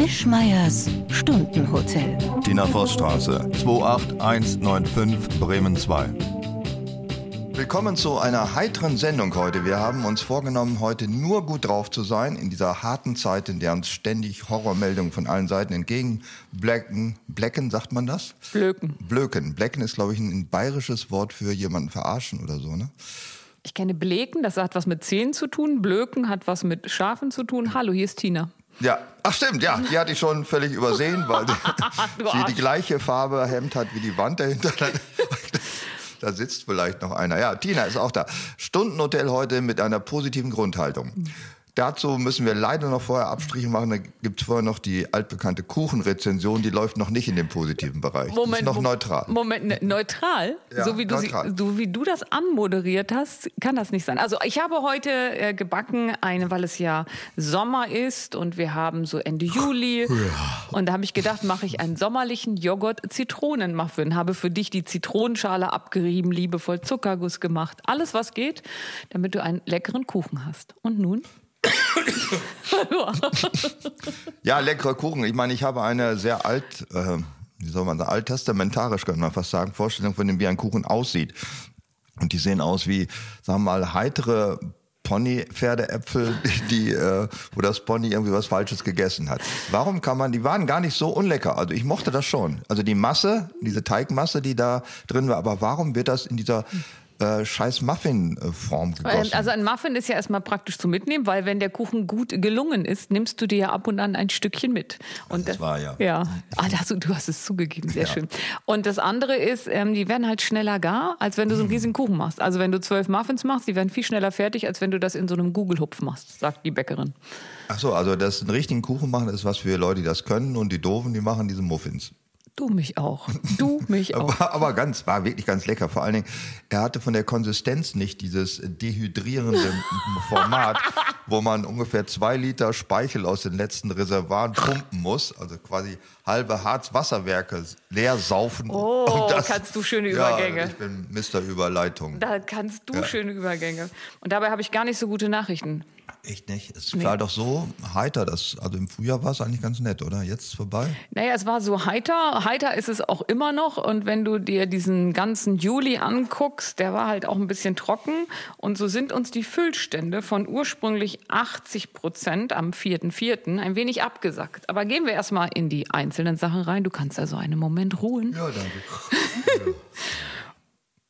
Wischmeiers Stundenhotel. Tina Vossstraße, 28195 Bremen 2. Willkommen zu einer heiteren Sendung heute. Wir haben uns vorgenommen, heute nur gut drauf zu sein, in dieser harten Zeit, in der uns ständig Horrormeldungen von allen Seiten entgegenblecken. Blecken, sagt man das? Blöken. Blöken. Blecken ist, glaube ich, ein bayerisches Wort für jemanden verarschen oder so, ne? Ich kenne Bleken, das hat was mit Zähnen zu tun. Blöken hat was mit Schafen zu tun. Hallo, hier ist Tina. Ja, ach stimmt, ja, die hatte ich schon völlig übersehen, weil sie die gleiche Farbe Hemd hat wie die Wand dahinter. Da sitzt vielleicht noch einer. Ja, Tina ist auch da. Stundenhotel heute mit einer positiven Grundhaltung. Dazu müssen wir leider noch vorher Abstriche machen. Da gibt es vorher noch die altbekannte Kuchenrezension, die läuft noch nicht in dem positiven Bereich. die ist noch neutral. Moment, ne, neutral? Ja, so, wie du, sie- neutral. so wie du das anmoderiert hast, kann das nicht sein. Also ich habe heute äh, gebacken, eine, weil es ja Sommer ist und wir haben so Ende Juli. Und da habe ich gedacht, mache ich einen sommerlichen Joghurt-Zitronenmuffin. Habe für dich die Zitronenschale abgerieben, liebevoll Zuckerguss gemacht. Alles, was geht, damit du einen leckeren Kuchen hast. Und nun? Ja, leckerer Kuchen. Ich meine, ich habe eine sehr alt, äh, wie soll man sagen, alttestamentarisch, könnte man fast sagen, Vorstellung von dem, wie ein Kuchen aussieht. Und die sehen aus wie, sagen wir mal, heitere Pony-Pferdeäpfel, die, äh, wo das Pony irgendwie was Falsches gegessen hat. Warum kann man, die waren gar nicht so unlecker. Also ich mochte das schon. Also die Masse, diese Teigmasse, die da drin war, aber warum wird das in dieser äh, scheiß Muffin-Form gegossen? Ähm, Also ein Muffin ist ja erstmal praktisch zu mitnehmen, weil wenn der Kuchen gut gelungen ist, nimmst du dir ja ab und an ein Stückchen mit. Und das war ja. Ja, ah, da hast du, hast es zugegeben, sehr schön. Und das andere ist, ähm, die werden halt schneller gar, als wenn du so einen riesigen Kuchen machst. Also wenn du zwölf Muffins machst, die werden viel schneller fertig, als wenn du das in so einem Google-Hupf machst, sagt die Bäckerin. Ach so, also das einen richtigen Kuchen machen, ist was für Leute, die das können und die Doofen, die machen diese Muffins. Du mich auch. Du mich auch. Aber, aber ganz, war wirklich ganz lecker. Vor allen Dingen, er hatte von der Konsistenz nicht dieses dehydrierende Format, wo man ungefähr zwei Liter Speichel aus den letzten Reservoiren pumpen muss. Also quasi halbe Harzwasserwerke leer saufen. Oh, kannst du schöne Übergänge. Ja, ich bin Mr. Überleitung. Da kannst du Ja. schöne Übergänge. Und dabei habe ich gar nicht so gute Nachrichten. Echt nicht? Es war doch so heiter. Das, also im Frühjahr war es eigentlich ganz nett, oder? Jetzt ist vorbei? Naja, es war so heiter. Heiter ist es auch immer noch. Und wenn du dir diesen ganzen Juli anguckst, der war halt auch ein bisschen trocken. Und so sind uns die Füllstände von ursprünglich 80 Prozent am 4.4. ein wenig abgesackt. Aber gehen wir erstmal in die einzelnen Sachen rein. Du kannst also einen Moment ruhen. Ja, danke.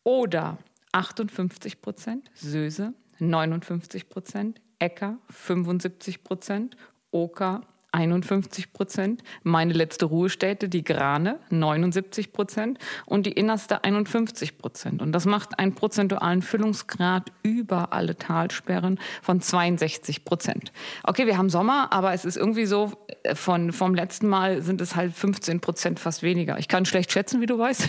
Oder 58 Prozent, Söse 59 Prozent, Äcker 75 Prozent, Oker 51 Prozent, meine letzte Ruhestätte, die Grane, 79 Prozent und die innerste 51 Prozent. Und das macht einen prozentualen Füllungsgrad über alle Talsperren von 62 Prozent. Okay, wir haben Sommer, aber es ist irgendwie so, äh, von, vom letzten Mal sind es halt 15 Prozent fast weniger. Ich kann schlecht schätzen, wie du weißt.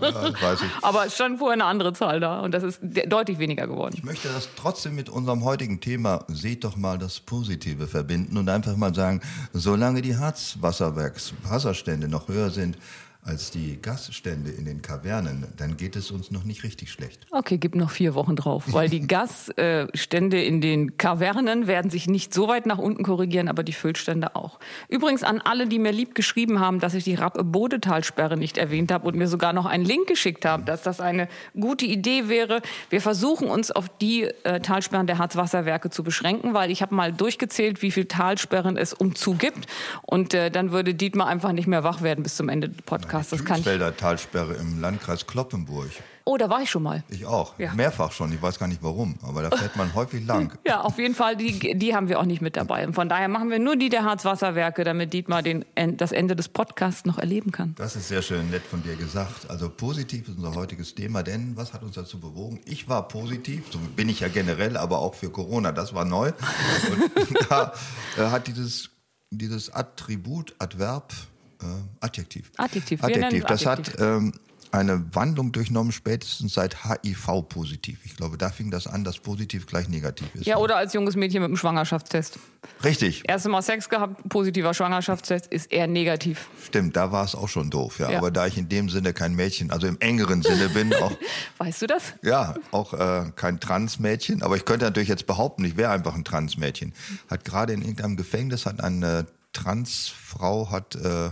Ja, das weiß ich. Aber es stand vorher eine andere Zahl da und das ist de- deutlich weniger geworden. Ich möchte das trotzdem mit unserem heutigen Thema, seht doch mal das Positive verbinden und einfach mal sagen, solange die Harzwasserwerks Wasserstände noch höher sind als die Gasstände in den Kavernen, dann geht es uns noch nicht richtig schlecht. Okay, gib noch vier Wochen drauf, weil die Gasstände in den Kavernen werden sich nicht so weit nach unten korrigieren, aber die Füllstände auch. Übrigens an alle, die mir lieb geschrieben haben, dass ich die Rapp-Bodetalsperre nicht erwähnt habe und mir sogar noch einen Link geschickt haben, dass das eine gute Idee wäre. Wir versuchen uns auf die äh, Talsperren der Harzwasserwerke zu beschränken, weil ich habe mal durchgezählt, wie viele Talsperren es umzu gibt und äh, dann würde Dietmar einfach nicht mehr wach werden bis zum Ende des Podcasts. Das kann ich. Talsperre im Landkreis Kloppenburg. Oh, da war ich schon mal. Ich auch. Ja. Mehrfach schon. Ich weiß gar nicht warum, aber da fährt man häufig lang. Ja, auf jeden Fall, die, die haben wir auch nicht mit dabei. Und von daher machen wir nur die der Harzwasserwerke, damit Dietmar den, das Ende des Podcasts noch erleben kann. Das ist sehr schön nett von dir gesagt. Also positiv ist unser heutiges Thema, denn was hat uns dazu bewogen? Ich war positiv, so bin ich ja generell, aber auch für Corona, das war neu. Und da äh, hat dieses, dieses Attribut, Adverb, äh, Adjektiv. Adjektiv, Adjektiv. Das Adjektiv. hat ähm, eine Wandlung durchnommen, spätestens seit HIV positiv. Ich glaube, da fing das an, dass positiv gleich negativ ist. Ja, oder als junges Mädchen mit einem Schwangerschaftstest. Richtig, Erste Mal Sex gehabt, positiver Schwangerschaftstest, ist eher negativ. stimmt, da war es auch schon doof. Ja. Ja. Aber da ich in dem Sinne kein Mädchen, also im engeren Sinne bin, auch Weißt du das? Ja, auch äh, kein Transmädchen, aber ich könnte natürlich jetzt behaupten, ich wäre einfach ein Transmädchen. Hat gerade in irgendeinem Gefängnis hat ein äh, Transfrau hat äh,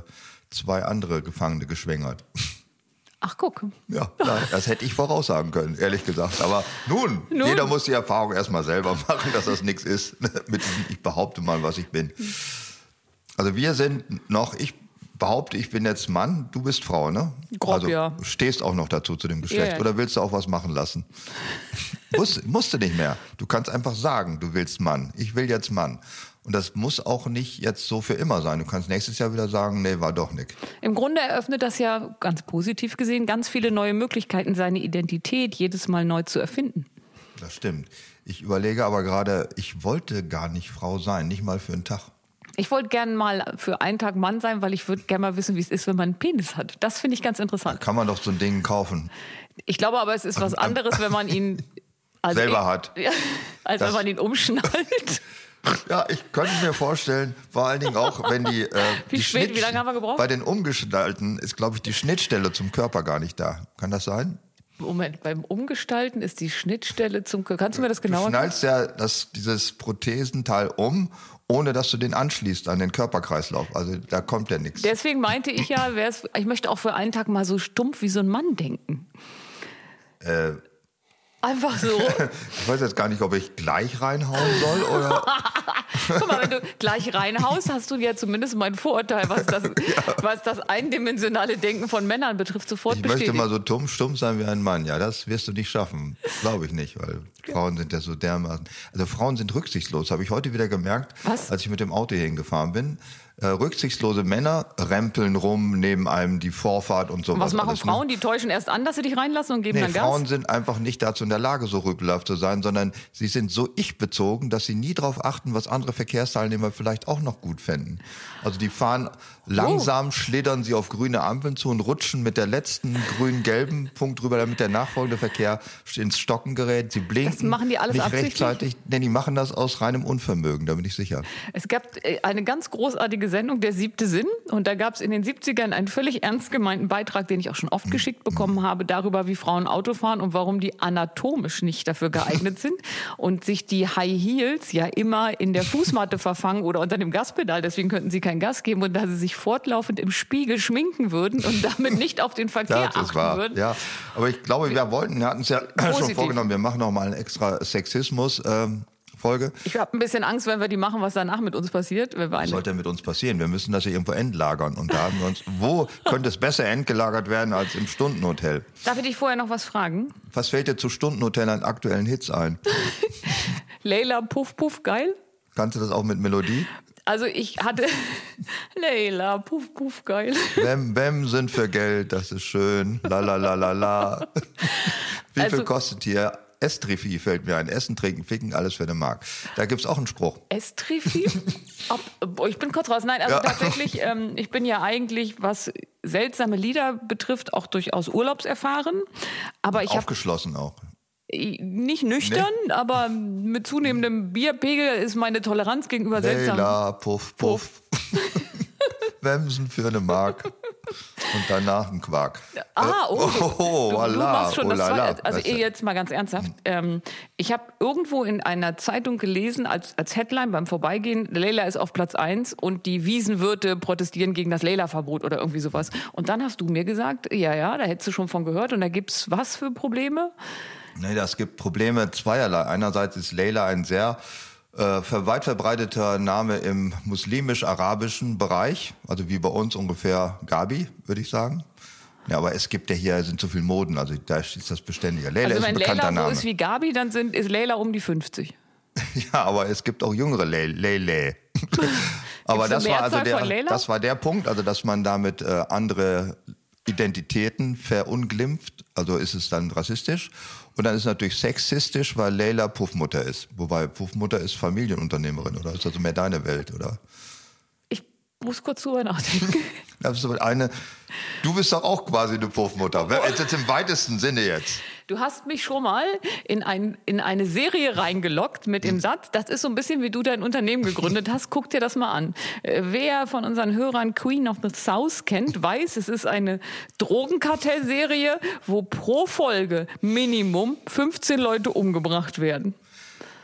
zwei andere Gefangene geschwängert. Ach, guck. Ja, das hätte ich voraussagen können, ehrlich gesagt. Aber nun, nun. jeder muss die Erfahrung erstmal selber machen, dass das nichts ist. Mit ich behaupte mal, was ich bin. Also wir sind noch, ich behaupte, ich bin jetzt Mann, du bist Frau, ne? Grob, also ja. stehst auch noch dazu zu dem Geschlecht. Ja. Oder willst du auch was machen lassen? Muss, musst du nicht mehr. Du kannst einfach sagen, du willst Mann. Ich will jetzt Mann. Und das muss auch nicht jetzt so für immer sein. Du kannst nächstes Jahr wieder sagen, nee, war doch nicht. Im Grunde eröffnet das ja ganz positiv gesehen ganz viele neue Möglichkeiten, seine Identität jedes Mal neu zu erfinden. Das stimmt. Ich überlege aber gerade, ich wollte gar nicht Frau sein, nicht mal für einen Tag. Ich wollte gerne mal für einen Tag Mann sein, weil ich würde gerne mal wissen, wie es ist, wenn man einen Penis hat. Das finde ich ganz interessant. Da kann man doch so ein Ding kaufen. Ich glaube aber, es ist was anderes, wenn man ihn also selber ich, hat. Ja, als Das- wenn man ihn umschnallt. Ja, ich könnte mir vorstellen, vor allen Dingen auch, wenn die. Äh, Wie die spät, wie lange haben wir gebraucht? Bei den Umgestalten ist, glaube ich, die Schnittstelle zum Körper gar nicht da. Kann das sein? Moment, beim Umgestalten ist die Schnittstelle zum. Kannst du mir das Du genauer schnallst ja das, dieses Prothesenteil um, ohne dass du den anschließt an den Körperkreislauf. Also da kommt ja nichts. Deswegen meinte ich ja, ich möchte auch für einen Tag mal so stumpf wie so ein Mann denken. Äh, Einfach so. ich weiß jetzt gar nicht, ob ich gleich reinhauen soll oder. Guck mal, wenn du gleich reinhaust, hast du ja zumindest meinen Vorurteil, was das, was das eindimensionale Denken von Männern betrifft, sofort Ich möchte bestätigt. mal so dumm, stumm sein wie ein Mann. Ja, das wirst du nicht schaffen. Glaube ich nicht, weil Frauen sind ja so dermaßen. Also Frauen sind rücksichtslos, habe ich heute wieder gemerkt, Was? als ich mit dem Auto hier hingefahren bin. Äh, rücksichtslose Männer rempeln rum neben einem die Vorfahrt und so Und was machen alles, ne? Frauen? Die täuschen erst an, dass sie dich reinlassen und geben Nee, dann Gas? Frauen sind einfach nicht dazu in der Lage, so rüpelhaft zu sein, sondern sie sind so ich-bezogen, dass sie nie darauf achten, was andere Verkehrsteilnehmer vielleicht auch noch gut fänden. Also die fahren langsam, Oh. schlittern sie auf grüne Ampeln zu und rutschen mit der letzten grün-gelben Punkt drüber, damit der nachfolgende Verkehr ins Stocken gerät. Sie blinken Das machen die alles nicht rechtzeitig. Nee, die machen das aus reinem Unvermögen, da bin ich sicher. Es gab äh, eine ganz großartige Sendung, der siebte Sinn. Und da gab es in den 70ern einen völlig ernst gemeinten Beitrag, den ich auch schon oft geschickt bekommen habe, darüber, wie Frauen Auto fahren und warum die anatomisch nicht dafür geeignet sind. Und sich die High Heels ja immer in der Fußmatte verfangen oder unter dem Gaspedal. Deswegen könnten sie kein Gas geben und da sie sich fortlaufend im Spiegel schminken würden und damit nicht auf den Verkehr Ja, das achten war, würden. ja. Aber ich glaube, wir wollten, wir hatten es ja schon Positiv. vorgenommen, wir machen noch mal eine extra Sexismus ähm, Folge. Ich habe ein bisschen Angst, wenn wir die machen, was danach mit uns passiert. Wenn wir Was eine sollte mit uns passieren? Wir müssen das ja irgendwo endlagern. Und da haben wir uns, wo könnte es besser endgelagert werden als im Stundenhotel? Darf ich dich vorher noch was fragen? Was fällt dir zu Stundenhotel an aktuellen Hits ein? Leila Puff Puff geil? Kannst du das auch mit Melodie? Also ich hatte Leila Puff Puff geil. Bäm, Bäm sind für Geld, das ist schön. La la la la la. Wie viel Also- kostet hier? Estrifi fällt mir ein. Essen, trinken, ficken, alles für den Markt. Da gibt's auch einen Spruch. Estrifi? Ob, ich bin kurz raus. Nein, also Ja. tatsächlich, ähm, ich bin ja eigentlich, was seltsame Lieder betrifft, auch durchaus urlaubserfahren. Aber ich habe Aufgeschlossen auch. Nicht nüchtern, aber mit zunehmendem Bierpegel ist meine Toleranz gegenüber seltsam. Leila, puff, puff. Wemsen für eine Mark. Und danach ein Quark. Ah, oh, du, Oh, du, du Allah, machst schon oh das la la. zweite. Also Weißt du. jetzt mal ganz ernsthaft. Ähm, ich habe irgendwo in einer Zeitung gelesen, als, als Headline beim Vorbeigehen, Leila ist auf Platz 1 und die Wiesenwirte protestieren gegen das Leila-Verbot oder irgendwie sowas. Und dann hast du mir gesagt, ja, ja, da hättest du schon von gehört. Und da gibt's was für Probleme? Nee, das gibt Probleme zweierlei. Einerseits ist Leila ein sehr äh, weit verbreiteter Name im muslimisch-arabischen Bereich, also wie bei uns ungefähr Gabi, würde ich sagen. Ja, aber es gibt ja hier sind so viele Moden, also da ist das beständiger. Leila Also ist ein wenn bekannter Leila so Name. ist wie Gabi, dann sind, ist Leila um die 50. Ja, aber es gibt auch jüngere Le Lele. aber das war also der, Leila? das war der Punkt, also dass man damit äh, andere Identitäten verunglimpft, also ist es dann rassistisch. Und dann ist es natürlich sexistisch, weil Leila Puffmutter ist. Wobei Puffmutter ist Familienunternehmerin, oder ist also mehr deine Welt, oder? Ich muss kurz drüber nachdenken. So eine, du bist doch auch quasi eine Puffmutter. Jetzt im weitesten Sinne jetzt. Du hast mich schon mal in, ein, in eine Serie reingelockt mit Hm. dem Satz, das ist so ein bisschen wie du dein Unternehmen gegründet hast, guck dir das mal an. Äh, Wer von unseren Hörern Queen of the South kennt, weiß, es ist eine Drogenkartellserie, wo pro Folge Minimum 15 Leute umgebracht werden.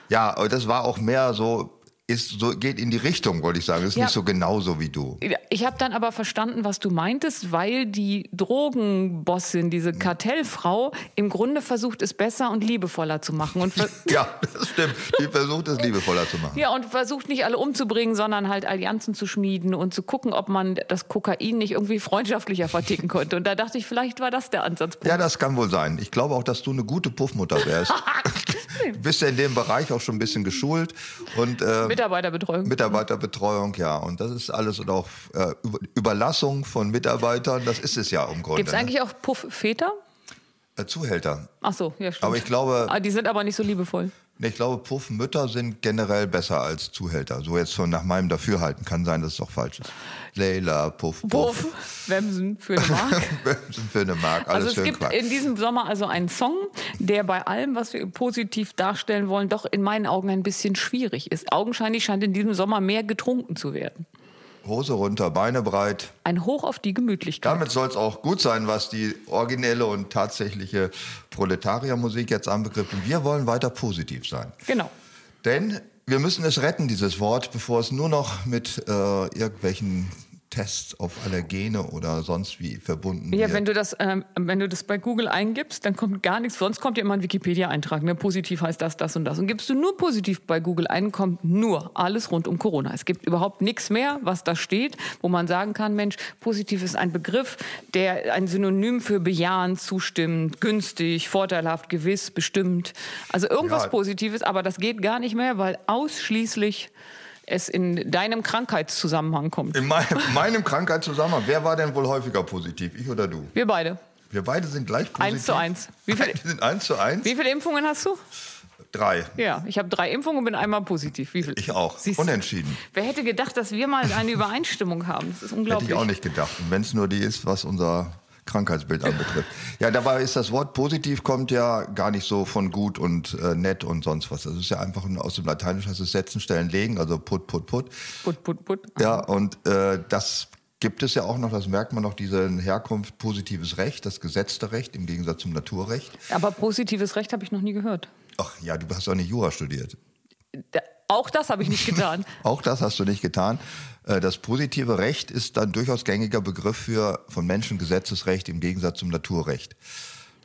Ja, das war auch mehr so ist so, geht in die Richtung, wollte ich sagen. Ist Ja. nicht so genauso wie du. Ich habe dann aber verstanden, was du meintest, weil die Drogenbossin, diese Kartellfrau, im Grunde versucht, es besser und liebevoller zu machen. Und Ja, das stimmt. Die versucht es liebevoller zu machen. ja, und versucht nicht alle umzubringen, sondern halt Allianzen zu schmieden und zu gucken, ob man das Kokain nicht irgendwie freundschaftlicher verticken konnte. Und da dachte ich, vielleicht war das der Ansatzpunkt. Ja, das kann wohl sein. Ich glaube auch, dass du eine gute Puffmutter wärst. Bist ja in dem Bereich auch schon ein bisschen geschult und äh, Mitarbeiterbetreuung. Mitarbeiterbetreuung, ja. Und das ist alles und auch äh, Über- Überlassung von Mitarbeitern, das ist es ja im Grunde. Gibt es eigentlich auch Puff-Väter? ne? äh, Zuhälter. Ach so, ja, stimmt. Aber ich glaube, Ah, die sind aber nicht so liebevoll. Ich glaube, Puffmütter sind generell besser als Zuhälter. So jetzt von nach meinem Dafürhalten kann sein, dass es auch falsch ist. Leila, Puff, Puff. Puff, Wemsen für eine Mark. sind für eine Mark, alles Also es gibt Quark. in diesem Sommer also einen Song, der bei allem, was wir positiv darstellen wollen, doch in meinen Augen ein bisschen schwierig ist. Augenscheinlich scheint in diesem Sommer mehr getrunken zu werden. Hose runter, Beine breit. Ein Hoch auf die Gemütlichkeit. Damit soll es auch gut sein, was die originelle und tatsächliche Proletariermusik jetzt anbegrifft. Und wir wollen weiter positiv sein. Genau. Denn wir müssen es retten, dieses Wort, bevor es nur noch mit äh, irgendwelchen Tests auf Allergene oder sonst wie verbunden Ja, wird. wenn du das, ähm, wenn du das bei Google eingibst, dann kommt gar nichts. Sonst kommt ja immer ein Wikipedia-Eintrag. Ne? Positiv heißt das, das und das. Und gibst du nur positiv bei Google ein, kommt nur alles rund um Corona. Es gibt überhaupt nichts mehr, was da steht, wo man sagen kann, Mensch, positiv ist ein Begriff, der ein Synonym für bejahend, zustimmend, günstig, vorteilhaft, gewiss, bestimmt. Also irgendwas Ja. Positives, aber das geht gar nicht mehr, weil ausschließlich es in deinem Krankheitszusammenhang kommt. In meinem, meinem Krankheitszusammenhang, wer war denn wohl häufiger positiv, ich oder du? Wir beide. Wir beide sind gleich positiv. Eins zu eins. Wie viel- Wir sind eins zu eins? Wie viele Impfungen hast du? Drei. Ja, ich habe drei Impfungen und bin einmal positiv. Wie viel? Ich auch. Siehst du? Unentschieden. Wer hätte gedacht, dass wir mal eine Übereinstimmung haben? Das ist Hätte unglaublich. ich auch nicht gedacht. Und wenn es nur die ist, was unser Krankheitsbild anbetrifft. Ja, dabei ist das Wort positiv kommt ja gar nicht so von gut und äh, nett und sonst was. Das ist ja einfach ein- aus dem Lateinischen heißt es setzen, stellen, legen, also put, put, put. Put, put, put. Ja, und äh, das gibt es ja auch noch, das merkt man noch, diese Herkunft positives Recht, das gesetzte Recht im Gegensatz zum Naturrecht. Aber positives Recht habe ich noch nie gehört. Ach ja, du hast doch nicht Jura studiert. Auch das habe ich nicht getan. Auch das hast du nicht getan. Äh, Das positive Recht ist dann durchaus gängiger Begriff für von Menschen Gesetzesrecht im Gegensatz zum Naturrecht.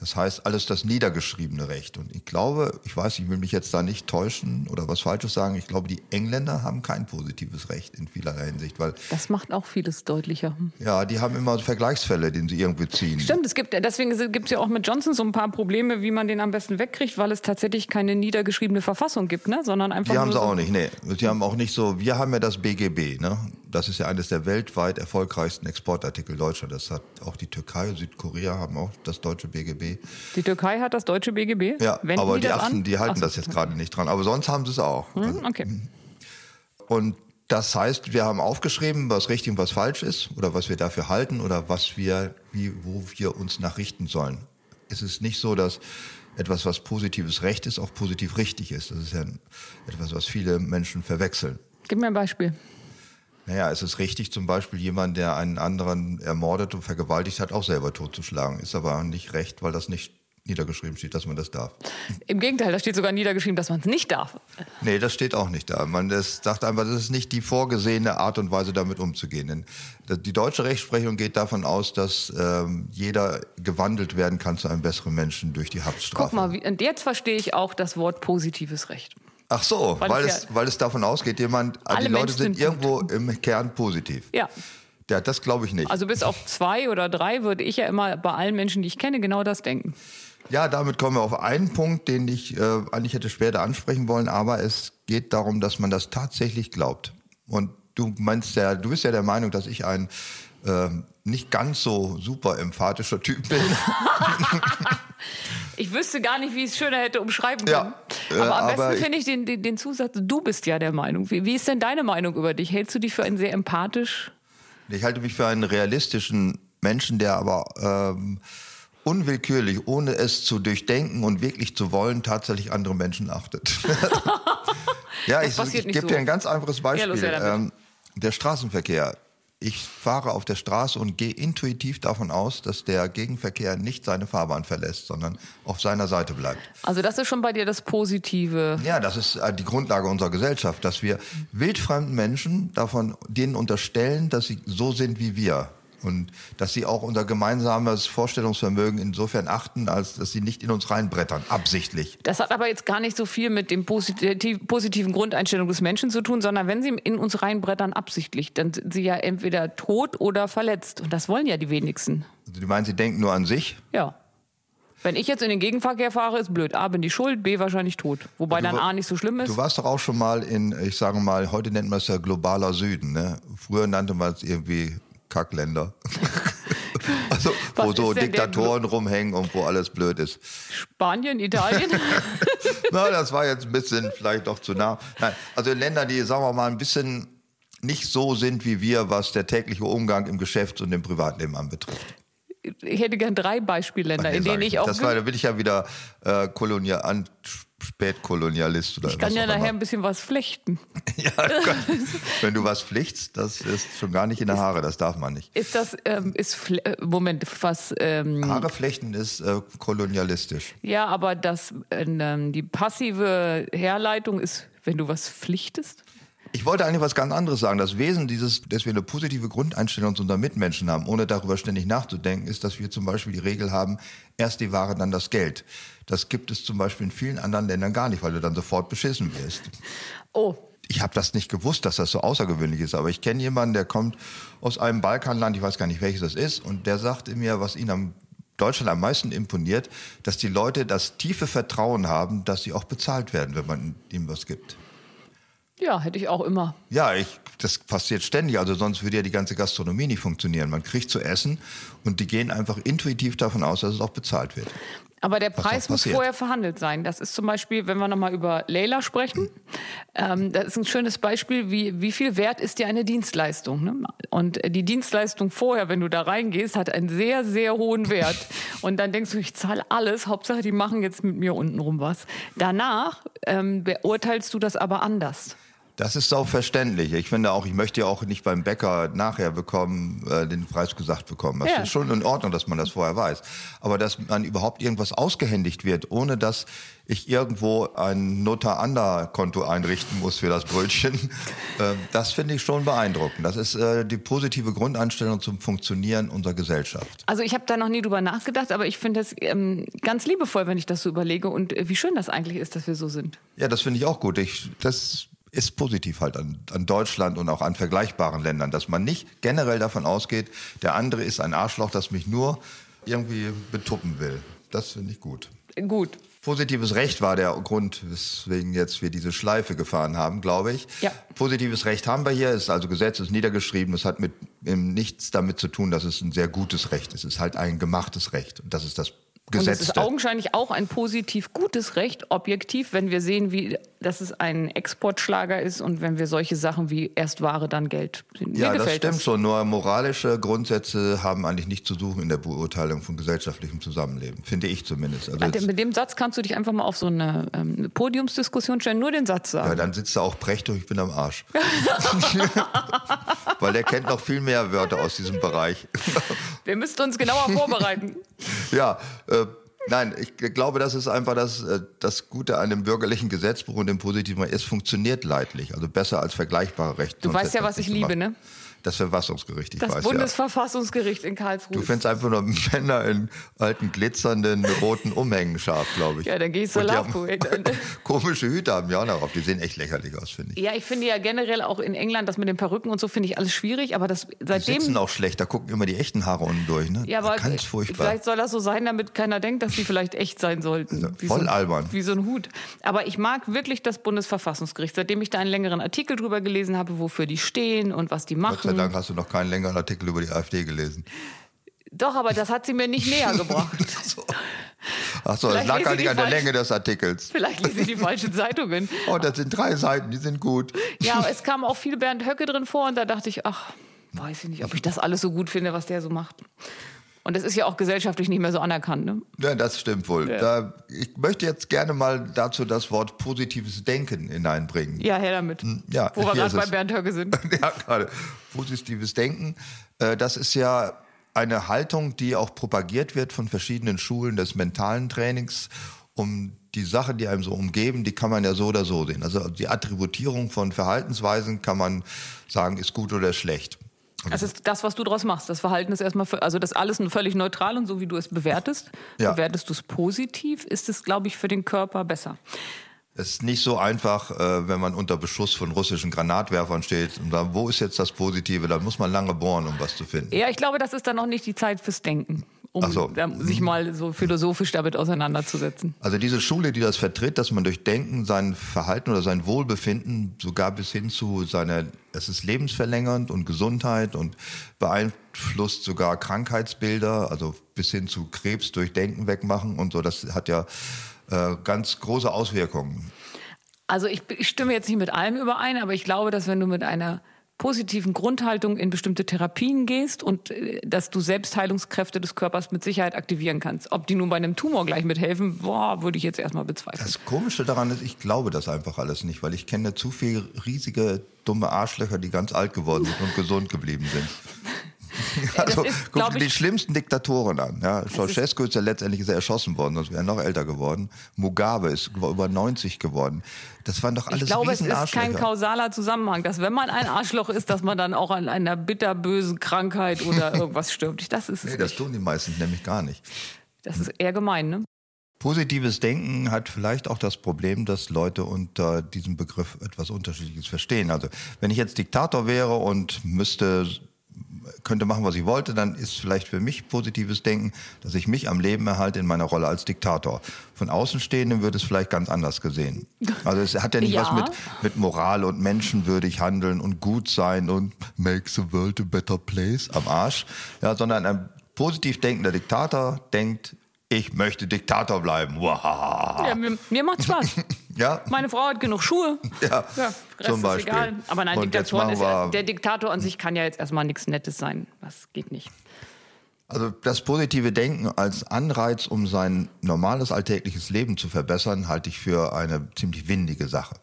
Das heißt, alles das niedergeschriebene Recht. Und ich glaube, ich weiß, ich will mich jetzt da nicht täuschen oder was Falsches sagen, ich glaube, die Engländer haben kein positives Recht in vielerlei Hinsicht, weil Das macht auch vieles deutlicher. Ja, die haben immer Vergleichsfälle, den sie irgendwie ziehen. Stimmt, es gibt, deswegen gibt es ja auch mit Johnson so ein paar Probleme, wie man den am besten wegkriegt, weil es tatsächlich keine niedergeschriebene Verfassung gibt, ne? sondern einfach Die haben sie so auch nicht, nee. Sie haben auch nicht so, wir haben ja das BGB, ne? Das ist ja eines der weltweit erfolgreichsten Exportartikel Deutschland. Das hat auch die Türkei, Südkorea haben auch das deutsche BGB. Die Türkei hat das deutsche BGB. Ja, Wenden aber die, das achten, die halten Ach das jetzt gerade nicht dran. Aber sonst haben sie es auch. Also, Hm, Okay. Und das heißt, wir haben aufgeschrieben, was richtig und was falsch ist oder was wir dafür halten oder was wir, wie, wo wir uns nachrichten sollen. Es ist nicht so, dass etwas, was positives Recht ist, auch positiv richtig ist. Das ist ja etwas, was viele Menschen verwechseln. Gib mir ein Beispiel. Naja, es ist richtig, zum Beispiel jemand, der einen anderen ermordet und vergewaltigt hat, auch selber totzuschlagen. Ist aber nicht recht, weil das nicht niedergeschrieben steht, dass man das darf. Im Gegenteil, da steht sogar niedergeschrieben, dass man es nicht darf. Nee, das steht auch nicht da. Man das sagt einfach, das ist nicht die vorgesehene Art und Weise, damit umzugehen. Denn die deutsche Rechtsprechung geht davon aus, dass ähm, jeder gewandelt werden kann zu einem besseren Menschen durch die Haftstrafe. Guck mal, wie, und jetzt verstehe ich auch das Wort positives Recht. Ach so, Weil weil, es ja- weil es davon ausgeht, jemand, Alle die Leute sind sind irgendwo im Kern positiv. Ja. Ja, das glaube ich nicht. Also bis auf zwei oder drei würde ich ja immer bei allen Menschen, die ich kenne, genau das denken. Ja, damit kommen wir auf einen Punkt, den ich äh, eigentlich hätte später ansprechen wollen, aber es geht darum, dass man das tatsächlich glaubt. Und du meinst ja, du bist ja der Meinung, dass ich ein ähm, nicht ganz so super emphatischer Typ bin. Ich wüsste gar nicht, wie ich es schöner hätte umschreiben Ja, können. äh, aber am aber besten ich- finde ich den, den, den Zusatz, du bist ja der Meinung. Wie, wie ist denn deine Meinung über dich? Hältst du dich für einen sehr empathisch? Ich halte mich für einen realistischen Menschen, der aber ähm, unwillkürlich, ohne es zu durchdenken und wirklich zu wollen, tatsächlich andere Menschen achtet. ja, Das ich, ich nicht gebe so dir ein ganz einfaches Beispiel. Ja, los, damit. ähm, der Straßenverkehr. Ich fahre auf der Straße und gehe intuitiv davon aus, dass der Gegenverkehr nicht seine Fahrbahn verlässt, sondern auf seiner Seite bleibt. Also das ist schon bei dir das Positive. Ja, das ist äh, die Grundlage unserer Gesellschaft, dass wir wildfremden Menschen davon denen unterstellen, dass sie so sind wie wir und dass sie auch unser gemeinsames Vorstellungsvermögen insofern achten, als dass sie nicht in uns reinbrettern, absichtlich. Das hat aber jetzt gar nicht so viel mit dem positiv, positiven Grundeinstellung des Menschen zu tun, sondern wenn sie in uns reinbrettern absichtlich, dann sind sie ja entweder tot oder verletzt. Und das wollen ja die wenigsten. Also die meinen, sie denken nur an sich? Ja. Wenn ich jetzt in den Gegenverkehr fahre, ist blöd. A, bin ich schuld, B, wahrscheinlich tot. Wobei dann A nicht so schlimm ist. Du warst doch auch schon mal in, ich sage mal, heute nennt man es ja globaler Süden. Ne? Früher nannte man es irgendwie Kackländer. also, wo so Diktatoren rumhängen und wo alles blöd ist. Spanien, Italien? Na, das war jetzt ein bisschen vielleicht doch zu nah. Nein, also in Ländern, die, sagen wir mal, ein bisschen nicht so sind wie wir, was der tägliche Umgang im Geschäfts- und im Privatleben anbetrifft. Ich hätte gern drei Beispielländer, in denen ich auch. Das war, da bin ich ja wieder äh, kolonial, an, Spätkolonialist oder Ich kann ja nachher ein bisschen was flechten. ja, wenn du was flechtst, das ist schon gar nicht in der Haare, das darf man nicht. Ist das, ähm, ist, äh, Moment, was... Ähm, Haare flechten ist äh, kolonialistisch. Ja, aber das, äh, die passive Herleitung ist, wenn du was pflichtest? Ich wollte eigentlich was ganz anderes sagen. Das Wesen dieses, dass wir eine positive Grundeinstellung zu unseren Mitmenschen haben, ohne darüber ständig nachzudenken, ist, dass wir zum Beispiel die Regel haben, erst die Ware, dann das Geld. Das gibt es zum Beispiel in vielen anderen Ländern gar nicht, weil du dann sofort beschissen wirst. Oh. Ich habe das nicht gewusst, dass das so außergewöhnlich ist, aber ich kenne jemanden, der kommt aus einem Balkanland, ich weiß gar nicht welches das ist, und der sagte mir, was ihn am Deutschland am meisten imponiert, dass die Leute das tiefe Vertrauen haben, dass sie auch bezahlt werden, wenn man ihm was gibt. Ja, hätte ich auch immer. Ja, ich, das passiert ständig. Also sonst würde ja die ganze Gastronomie nicht funktionieren. Man kriegt zu essen und die gehen einfach intuitiv davon aus, dass es auch bezahlt wird. Aber der Preis muss vorher verhandelt sein. Das ist zum Beispiel, wenn wir nochmal über Leila sprechen, ähm, das ist ein schönes Beispiel, wie, wie viel wert ist dir eine Dienstleistung. Ne? Und die Dienstleistung vorher, wenn du da reingehst, hat einen sehr, sehr hohen Wert. Und dann denkst du, ich zahle alles, Hauptsache die machen jetzt mit mir untenrum was. Danach ähm, beurteilst du das aber anders. Das ist auch verständlich. Ich finde auch, ich möchte ja auch nicht beim Bäcker nachher bekommen, äh, den Preis gesagt bekommen. Das ja. ist schon in Ordnung, dass man das vorher weiß. Aber dass man überhaupt irgendwas ausgehändigt wird, ohne dass ich irgendwo ein Notar-Ander-Konto einrichten muss für das Brötchen, äh, das finde ich schon beeindruckend. Das ist äh, die positive Grundeinstellung zum Funktionieren unserer Gesellschaft. Also ich habe da noch nie drüber nachgedacht, aber ich finde es ähm, ganz liebevoll, wenn ich das so überlege und äh, wie schön das eigentlich ist, dass wir so sind. Ja, das finde ich auch gut. Ich, das ist positiv halt an, an Deutschland und auch an vergleichbaren Ländern, dass man nicht generell davon ausgeht, der andere ist ein Arschloch, das mich nur irgendwie betuppen will. Das finde ich gut. Gut. Positives Recht war der Grund, weswegen jetzt wir diese Schleife gefahren haben, glaube ich. Ja. Positives Recht haben wir hier, ist also Gesetz, ist niedergeschrieben. Es hat mit nichts damit zu tun, dass es ein sehr gutes Recht ist. Es ist halt ein gemachtes Recht. Und das ist das Gesetzte. Und es ist augenscheinlich auch ein positiv gutes Recht, objektiv, wenn wir sehen, wie, dass es ein Exportschlager ist und wenn wir solche Sachen wie erst Ware, dann Geld. Mir ja, das stimmt das. schon. Nur moralische Grundsätze haben eigentlich nichts zu suchen in der Beurteilung von gesellschaftlichem Zusammenleben, finde ich zumindest. Also also mit dem Satz kannst du dich einfach mal auf so eine ähm, Podiumsdiskussion stellen, nur den Satz sagen. Ja, dann sitzt er auch prächtig, ich bin am Arsch. Weil der kennt noch viel mehr Wörter aus diesem Bereich. wir müssten uns genauer vorbereiten. ja, äh, Nein, ich glaube, das ist einfach das, äh, das Gute an dem bürgerlichen Gesetzbuch und dem Positiven. Es funktioniert leidlich, also besser als vergleichbare Rechte. Du weißt ja, was ich liebe, ne? Das Verfassungsgericht, ich das weiß Bundesverfassungsgericht ja. in Karlsruhe. Du findest einfach nur Männer in alten glitzernden roten Umhängen scharf, glaube ich. Ja, dann gehst du Love Komische Hüte haben die auch noch auf. Die sehen echt lächerlich aus, finde ich. Ja, ich finde ja generell auch in England das mit den Perücken und so finde ich alles schwierig, aber das seitdem. Die sitzen auch schlecht, da gucken immer die echten Haare unten durch, ne? Ja, aber ganz furchtbar. vielleicht soll das so sein, damit keiner denkt, dass die vielleicht echt sein sollten. Also voll so, albern. Wie so ein Hut. Aber ich mag wirklich das Bundesverfassungsgericht, seitdem ich da einen längeren Artikel drüber gelesen habe, wofür die stehen und was die machen. Sei Dank hast du noch keinen längeren Artikel über die AfD gelesen. Doch, aber das hat sie mir nicht näher gebracht. so. Ach so, das lag gar nicht an der Länge des Artikels. Vielleicht lese ich die falschen Zeitungen. Oh, das sind drei Seiten, die sind gut. Ja, aber es kam auch viel Bernd Höcke drin vor und da dachte ich, ach, weiß ich nicht, ob ich das alles so gut finde, was der so macht. Und das ist ja auch gesellschaftlich nicht mehr so anerkannt. Ne? Ja, das stimmt wohl. Ja. Da, ich möchte jetzt gerne mal dazu das Wort positives Denken hineinbringen. Ja, her damit. Hm, ja, Wo wir gerade bei Bernd Höcke sind. ja, gerade. positives Denken, äh, das ist ja eine Haltung, die auch propagiert wird von verschiedenen Schulen des mentalen Trainings, um die Sachen, die einem so umgeben, die kann man ja so oder so sehen. Also die Attributierung von Verhaltensweisen kann man sagen, ist gut oder schlecht. Also ist das, was du daraus machst. Das Verhalten ist erstmal, also das alles völlig neutral und so wie du es bewertest. Ja. Bewertest du es positiv, ist es, glaube ich, für den Körper besser. Es ist nicht so einfach, äh, wenn man unter Beschuss von russischen Granatwerfern steht und sagt, wo ist jetzt das Positive? Da muss man lange bohren, um was zu finden. Ja, ich glaube, das ist dann noch nicht die Zeit fürs Denken um so. sich mal so philosophisch damit auseinanderzusetzen. Also diese Schule, die das vertritt, dass man durch Denken sein Verhalten oder sein Wohlbefinden sogar bis hin zu seiner, es ist lebensverlängernd und Gesundheit und beeinflusst sogar Krankheitsbilder, also bis hin zu Krebs durch Denken wegmachen und so, das hat ja äh, ganz große Auswirkungen. Also ich, ich stimme jetzt nicht mit allem überein, aber ich glaube, dass wenn du mit einer positiven Grundhaltung in bestimmte Therapien gehst und äh, dass du Selbstheilungskräfte des Körpers mit Sicherheit aktivieren kannst. Ob die nun bei einem Tumor gleich mithelfen, boah, würde ich jetzt erstmal bezweifeln. Das Komische daran ist, ich glaube das einfach alles nicht, weil ich kenne zu viele riesige, dumme Arschlöcher, die ganz alt geworden sind und gesund geblieben sind. also, ist, guck dir die schlimmsten Diktatoren an. Ja, Ceausescu ist ja letztendlich ist er erschossen worden, sonst wäre er noch älter geworden. Mugabe ist über 90 geworden. Das waren doch alles Ich glaube, es ist kein kausaler Zusammenhang, dass wenn man ein Arschloch ist, dass man dann auch an einer bitterbösen Krankheit oder irgendwas stirbt. Das ist nee, das tun die meisten nämlich gar nicht. Das ist eher gemein, ne? Positives Denken hat vielleicht auch das Problem, dass Leute unter diesem Begriff etwas Unterschiedliches verstehen. Also wenn ich jetzt Diktator wäre und müsste könnte machen, was ich wollte, dann ist vielleicht für mich positives Denken, dass ich mich am Leben erhalte in meiner Rolle als Diktator. Von Außenstehenden wird es vielleicht ganz anders gesehen. Also es hat ja nicht ja. was mit, mit Moral und menschenwürdig handeln und gut sein und make the world a better place am Arsch, ja, sondern ein positiv denkender Diktator denkt, ich möchte Diktator bleiben. Ja, mir, mir macht Spaß. ja. Meine Frau hat genug Schuhe. Ja, ja zum Beispiel. egal. Aber nein, Diktatoren ist ja, der Diktator an sich kann ja jetzt erstmal nichts Nettes sein. Das geht nicht. Also das positive Denken als Anreiz, um sein normales alltägliches Leben zu verbessern, halte ich für eine ziemlich windige Sache.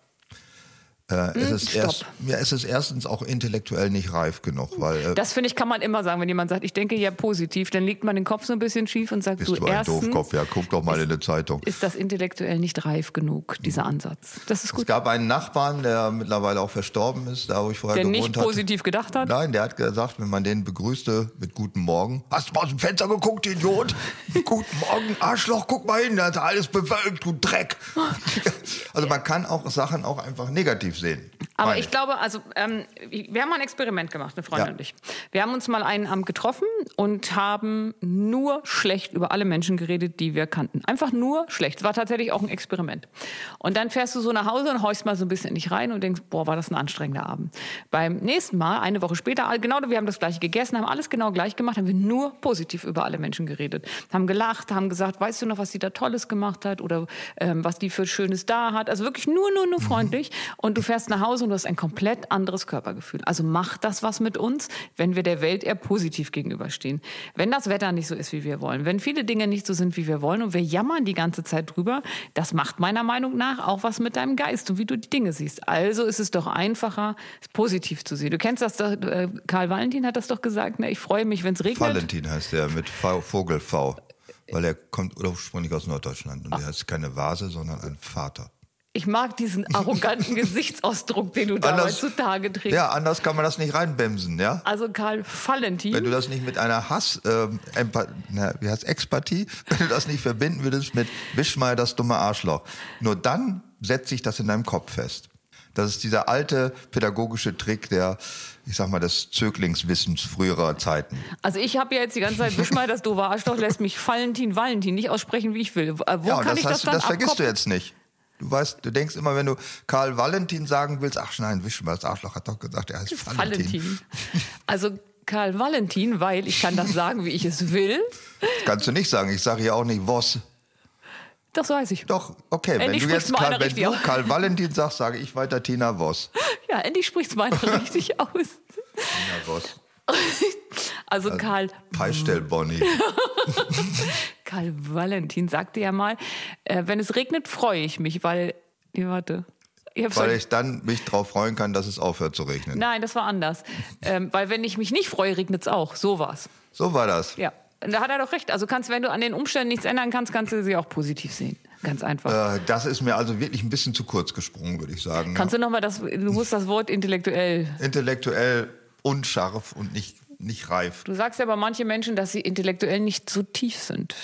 Äh, hm, es, ist erst, ja, es ist erstens auch intellektuell nicht reif genug, weil. Äh, das finde ich, kann man immer sagen, wenn jemand sagt, ich denke ja positiv, dann legt man den Kopf so ein bisschen schief und sagt, bist du, du ein erstens, Doofkopf, ja, guck doch mal ist, in der Zeitung. Ist das intellektuell nicht reif genug, dieser Ansatz? Das ist gut. Es gab einen Nachbarn, der mittlerweile auch verstorben ist, da wo ich vorher der gewohnt nicht positiv gedacht hat? Nein, der hat gesagt, wenn man den begrüßte mit Guten Morgen, hast du mal aus dem Fenster geguckt, Idiot? Guten Morgen, Arschloch, guck mal hin, da ist alles bewölkt, du Dreck. also man kann auch Sachen auch einfach negativ sehen. Aber ich glaube, also ähm, wir haben mal ein Experiment gemacht, eine Freundin ja. und ich. Wir haben uns mal einen Abend getroffen und haben nur schlecht über alle Menschen geredet, die wir kannten. Einfach nur schlecht. Es war tatsächlich auch ein Experiment. Und dann fährst du so nach Hause und horchst mal so ein bisschen in dich rein und denkst, boah, war das ein anstrengender Abend. Beim nächsten Mal, eine Woche später, genau, wir haben das gleiche gegessen, haben alles genau gleich gemacht, haben wir nur positiv über alle Menschen geredet. Haben gelacht, haben gesagt, weißt du noch, was sie da Tolles gemacht hat oder ähm, was die für Schönes da hat. Also wirklich nur, nur, nur freundlich. Und du fährst nach Hause und du hast ein komplett anderes Körpergefühl. Also macht das was mit uns, wenn wir der Welt eher positiv gegenüberstehen. Wenn das Wetter nicht so ist, wie wir wollen, wenn viele Dinge nicht so sind, wie wir wollen und wir jammern die ganze Zeit drüber, das macht meiner Meinung nach auch was mit deinem Geist und wie du die Dinge siehst. Also ist es doch einfacher, es positiv zu sehen. Du kennst das doch, äh, Karl Valentin hat das doch gesagt, ne? ich freue mich, wenn es regnet. Valentin heißt der mit v, Vogel V, weil er kommt ursprünglich aus Norddeutschland und er heißt keine Vase, sondern ein Vater. Ich mag diesen arroganten Gesichtsausdruck, den du da heutzutage trägst. Ja, anders kann man das nicht reinbämsen, ja? Also Karl Valentin. Wenn du das nicht mit einer Hass, ähm, na, wie heißt Expathie, wenn du das nicht verbinden würdest mit Wisch mal das dumme Arschloch, nur dann setzt sich das in deinem Kopf fest. Das ist dieser alte pädagogische Trick der, ich sag mal, des Zöglingswissens früherer Zeiten. Also ich habe ja jetzt die ganze Zeit, wisch mal das doofe Arschloch, lässt mich Valentin, Valentin nicht aussprechen, wie ich will. Wo ja, kann das ich das dann Das vergisst du jetzt nicht. Du weißt, du denkst immer, wenn du Karl Valentin sagen willst, ach nein, wisch mal, das Arschloch hat doch gesagt, er heißt Valentin. Valentin. Also Karl Valentin, weil ich kann das sagen, wie ich es will. Das kannst du nicht sagen. Ich sage ja auch nicht was. Das weiß ich. Doch, okay. Endlich wenn du jetzt Karl, wenn du Karl Valentin sagst, sage ich weiter Tina Voss. Ja, endlich spricht es meiner richtig aus. Tina Voss. Also, also Karl. Peistell Bonnie. Karl Valentin sagte ja mal, äh, wenn es regnet, freue ich mich, weil. Nee, warte. Ich weil ich dann mich darauf freuen kann, dass es aufhört zu regnen. Nein, das war anders. ähm, weil wenn ich mich nicht freue, regnet es auch. So war's. So war das. Ja. Und da hat er doch recht. Also kannst, wenn du an den Umständen nichts ändern kannst, kannst du sie auch positiv sehen. Ganz einfach. Äh, das ist mir also wirklich ein bisschen zu kurz gesprungen, würde ich sagen. Kannst du nochmal das, du musst das Wort intellektuell. Intellektuell unscharf und nicht, nicht reif. Du sagst ja aber manche Menschen, dass sie intellektuell nicht so tief sind.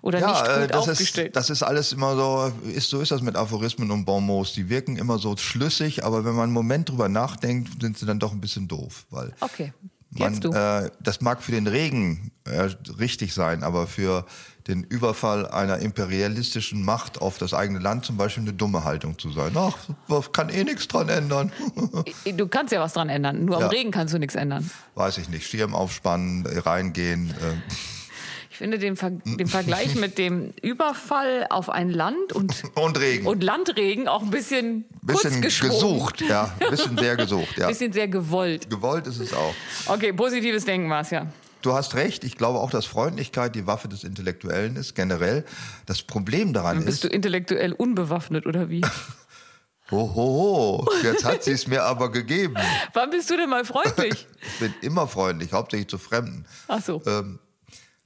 Oder nicht Ja, gut äh, das ist, aufgestellt. das ist alles immer so, ist, so ist das mit Aphorismen und Bonmots. Die wirken immer so schlüssig, aber wenn man einen Moment drüber nachdenkt, sind sie dann doch ein bisschen doof. Weil okay. Man, äh, das mag für den Regen äh, richtig sein, aber für den Überfall einer imperialistischen Macht auf das eigene Land zum Beispiel eine dumme Haltung zu sein. Ach, man kann eh nichts dran ändern. Du kannst ja was dran ändern. Nur Ja. am Regen kannst du nichts ändern. Weiß ich nicht. Schirm aufspannen, reingehen. Äh, Ich finde den, Ver den Vergleich mit dem Überfall auf ein Land und, und Regen. und Landregen auch ein bisschen, bisschen gesucht, ja. Bisschen sehr gesucht, ja. Bisschen sehr gewollt. Gewollt ist es auch. Okay, positives Denken war es ja. Du hast recht. Ich glaube auch, dass Freundlichkeit die Waffe des Intellektuellen ist, generell. Das Problem daran Bist ist, du intellektuell unbewaffnet oder wie? ho, ho, ho, jetzt hat sie es mir aber gegeben. Wann bist du denn mal freundlich? Ich bin immer freundlich, hauptsächlich zu Fremden. Ach so. Ähm,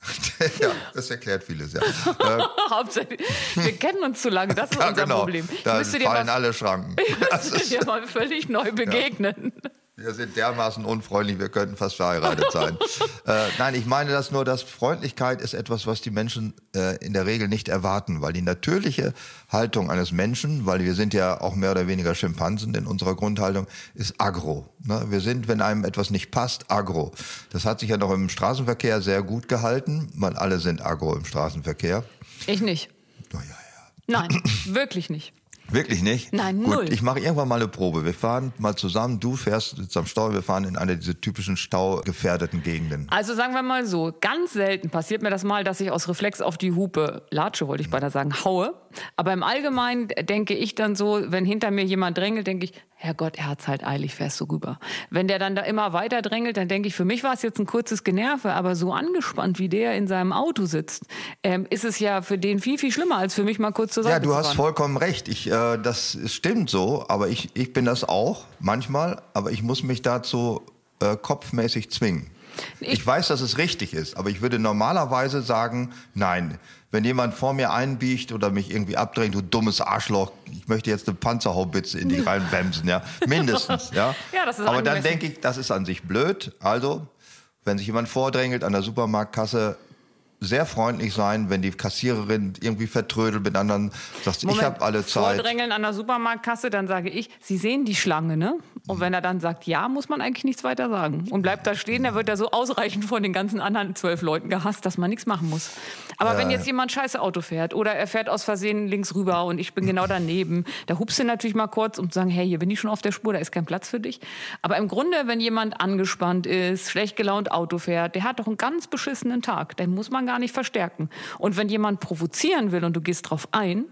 ja, das erklärt vieles, ja. Äh, Hauptsächlich. Wir kennen uns zu lange, das ist ja, unser genau. Problem. Ich Da fallen mal, alle Schranken. Das müsste ist, dir mal völlig neu begegnen. Wir sind dermaßen unfreundlich, wir könnten fast verheiratet sein. äh, nein, ich meine das nur, dass Freundlichkeit ist etwas, was die Menschen äh, in der Regel nicht erwarten, weil die natürliche Haltung eines Menschen, weil wir sind ja auch mehr oder weniger Schimpansen in unserer Grundhaltung, ist agro. Ne? Wir sind, wenn einem etwas nicht passt, agro. Das hat sich ja noch im Straßenverkehr sehr gut gehalten, weil alle sind agro im Straßenverkehr. Ich nicht. Oh, ja, ja. Nein, wirklich nicht. Wirklich nicht? Nein, Gut, null. ich mache irgendwann mal eine Probe. Wir fahren mal zusammen, du fährst jetzt am Stau, wir fahren in eine dieser typischen staugefährdeten Gegenden. Also sagen wir mal so, ganz selten passiert mir das mal, dass ich aus Reflex auf die Hupe latsche, wollte ich beinahe sagen, haue. Aber im Allgemeinen denke ich dann so, wenn hinter mir jemand drängelt, denke ich, Herrgott, er hat's halt eilig, fährst du rüber. Wenn der dann da immer weiter drängelt, dann denke ich, für mich war es jetzt ein kurzes Generve, aber so angespannt, wie der in seinem Auto sitzt, ähm, ist es ja für den viel, viel schlimmer, als für mich mal kurz zur Seite Ja, du zu hast fahren. vollkommen recht. Ich, äh, das stimmt so, aber ich, ich bin das auch manchmal, aber ich muss mich dazu äh, kopfmäßig zwingen. Ich, Ich- weiß, dass es richtig ist, aber ich würde normalerweise sagen, nein. Wenn jemand vor mir einbiegt oder mich irgendwie abdrängt, du dummes Arschloch, ich möchte jetzt eine Panzerhaubitze in die reinwemsen, ja, mindestens, ja. Ja, das ist aber dann angemessen. denke ich, das ist an sich blöd. Also, wenn sich jemand vordrängelt an der Supermarktkasse, sehr freundlich sein, wenn die Kassiererin irgendwie vertrödelt mit anderen, sagt, ich habe alle Zeit. Vordrängeln an der Supermarktkasse, dann sage ich, Sie sehen die Schlange, ne? Und wenn er dann sagt, ja, muss man eigentlich nichts weiter sagen. Und bleibt da stehen, dann wird er so ausreichend von den ganzen anderen zwölf Leuten gehasst, dass man nichts machen muss. Aber wenn jetzt jemand scheiße Auto fährt oder er fährt aus Versehen links rüber und ich bin genau daneben, da hupst du natürlich mal kurz und sagen, hey, hier bin ich schon auf der Spur, da ist kein Platz für dich. Aber im Grunde, wenn jemand angespannt ist, schlecht gelaunt Auto fährt, der hat doch einen ganz beschissenen Tag. Den muss man gar nicht verstärken. Und wenn jemand provozieren will und du gehst drauf ein,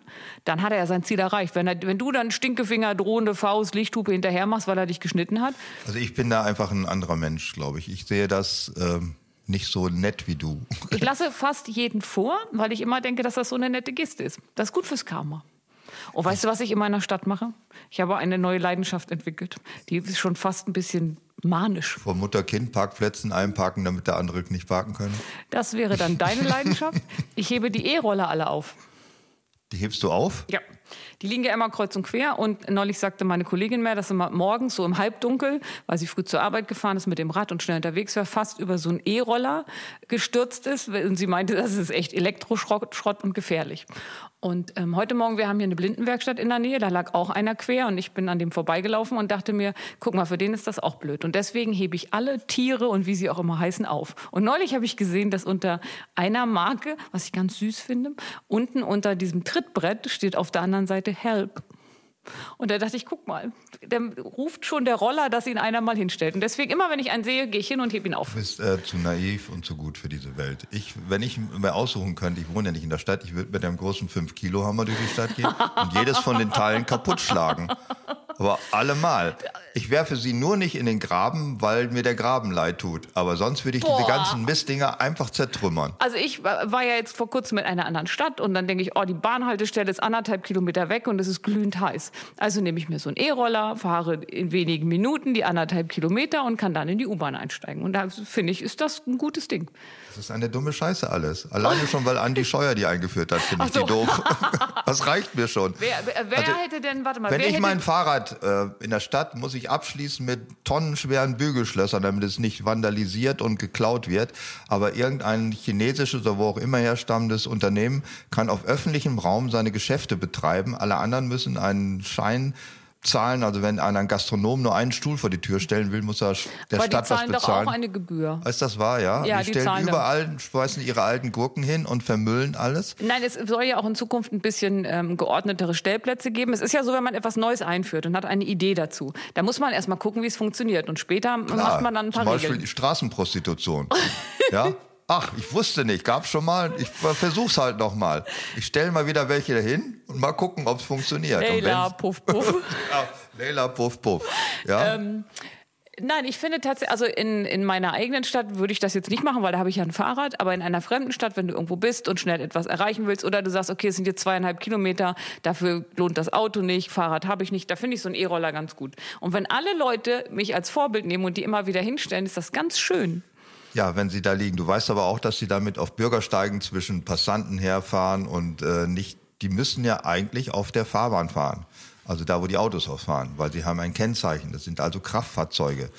dann hat er ja sein Ziel erreicht. Wenn, er, wenn du dann Stinkefinger, drohende Faust, Lichthupe hinterher machst, weil er dich geschnitten hat, Also ich bin da einfach ein anderer Mensch, glaube ich. Ich sehe das ähm, nicht so nett wie du. ich lasse fast jeden vor, weil ich immer denke, dass das so eine nette Geste ist. Das ist gut fürs Karma. Und weißt du, was ich in meiner Stadt mache? Ich habe eine neue Leidenschaft entwickelt. Die ist schon fast ein bisschen manisch. Vor Mutter-Kind-Parkplätzen einparken, damit der andere nicht parken können. Das wäre dann deine Leidenschaft. Ich hebe die E-Roller alle auf. Die hebst du auf? Ja, die liegen ja immer kreuz und quer. Und neulich sagte meine Kollegin mir, dass immer morgens so im Halbdunkel, weil sie früh zur Arbeit gefahren ist mit dem Rad und schnell unterwegs war, fast über so einen E-Roller gestürzt ist. Und sie meinte, das ist echt Elektroschrott Schrott und gefährlich. Und ähm, heute Morgen, wir haben hier eine Blindenwerkstatt in der Nähe, da lag auch einer quer und ich bin an dem vorbeigelaufen und dachte mir, guck mal, für den ist das auch blöd. Und deswegen hebe ich alle Tiere und wie sie auch immer heißen auf. Und neulich habe ich gesehen, dass unter einer Marke, was ich ganz süß finde, unten unter diesem Trittbrett steht auf der anderen Seite Help. Und da dachte ich, guck mal, dann ruft schon der Roller, dass ihn einer mal hinstellt. Und deswegen, immer wenn ich einen sehe, gehe ich hin und hebe ihn auf. Du bist äh, zu naiv und zu gut für diese Welt. Ich, wenn ich mir aussuchen könnte, ich wohne ja nicht in der Stadt, ich würde mit einem großen 5-Kilo-Hammer durch die Stadt gehen und jedes von den Teilen kaputt schlagen. Aber allemal. Ich werfe sie nur nicht in den Graben, weil mir der Graben leid tut. Aber sonst würde ich Boah. diese ganzen Mistdinger einfach zertrümmern. Also ich war ja jetzt vor kurzem in einer anderen Stadt und dann denke ich, oh, die Bahnhaltestelle ist anderthalb Kilometer weg und es ist glühend heiß. Also nehme ich mir so einen E-Roller, fahre in wenigen Minuten die anderthalb Kilometer und kann dann in die U-Bahn einsteigen. Und da finde ich, ist das ein gutes Ding. Das ist eine dumme Scheiße alles. Alleine schon, weil Andi Scheuer die eingeführt hat, finde ich so. die doof. Das reicht mir schon. Wer, wer, Also, hätte denn, warte mal, Wenn wer ich mein Fahrrad äh, in der Stadt muss ich abschließen mit tonnenschweren Bügelschlössern, damit es nicht vandalisiert und geklaut wird. Aber irgendein chinesisches oder wo auch immer herstammendes Unternehmen kann auf öffentlichem Raum seine Geschäfte betreiben. Alle anderen müssen einen Schein zahlen. Also wenn einer ein Gastronom nur einen Stuhl vor die Tür stellen will, muss er der aber die Stadt was zahlen doch bezahlen. auch eine Gebühr. ist das wahr, ja? Ja, die die stellen überall, schmeißen ihre alten Gurken hin und vermüllen alles. Nein, es soll ja auch in Zukunft ein bisschen ähm, geordnetere Stellplätze geben. Es ist ja so, wenn man etwas Neues einführt und hat eine Idee dazu, da muss man erstmal gucken, wie es funktioniert. Und später macht man dann ein paar Zum Beispiel Regeln. die Straßenprostitution. ja? Ach, ich wusste nicht, gab's schon mal. Ich versuch's halt noch mal. Ich stelle mal wieder welche dahin und mal gucken, ob's funktioniert. Und Leila, puff, puff. ja, Leila, puff, puff. Ja, Ähm, Nein, ich finde tatsächlich, also in, in meiner eigenen Stadt würde ich das jetzt nicht machen, weil da habe ich ja ein Fahrrad. Aber in einer fremden Stadt, wenn du irgendwo bist und schnell etwas erreichen willst oder du sagst, okay, es sind jetzt zweieinhalb Kilometer, dafür lohnt das Auto nicht, Fahrrad habe ich nicht, da finde ich so einen E-Roller ganz gut. Und wenn alle Leute mich als Vorbild nehmen und die immer wieder hinstellen, ist das ganz schön. Ja, wenn sie da liegen. Du weißt aber auch, dass sie damit auf Bürgersteigen zwischen Passanten herfahren und äh, nicht, die müssen ja eigentlich auf der Fahrbahn fahren. Also da, wo die Autos ausfahren, weil sie haben ein Kennzeichen. Das sind also Kraftfahrzeuge.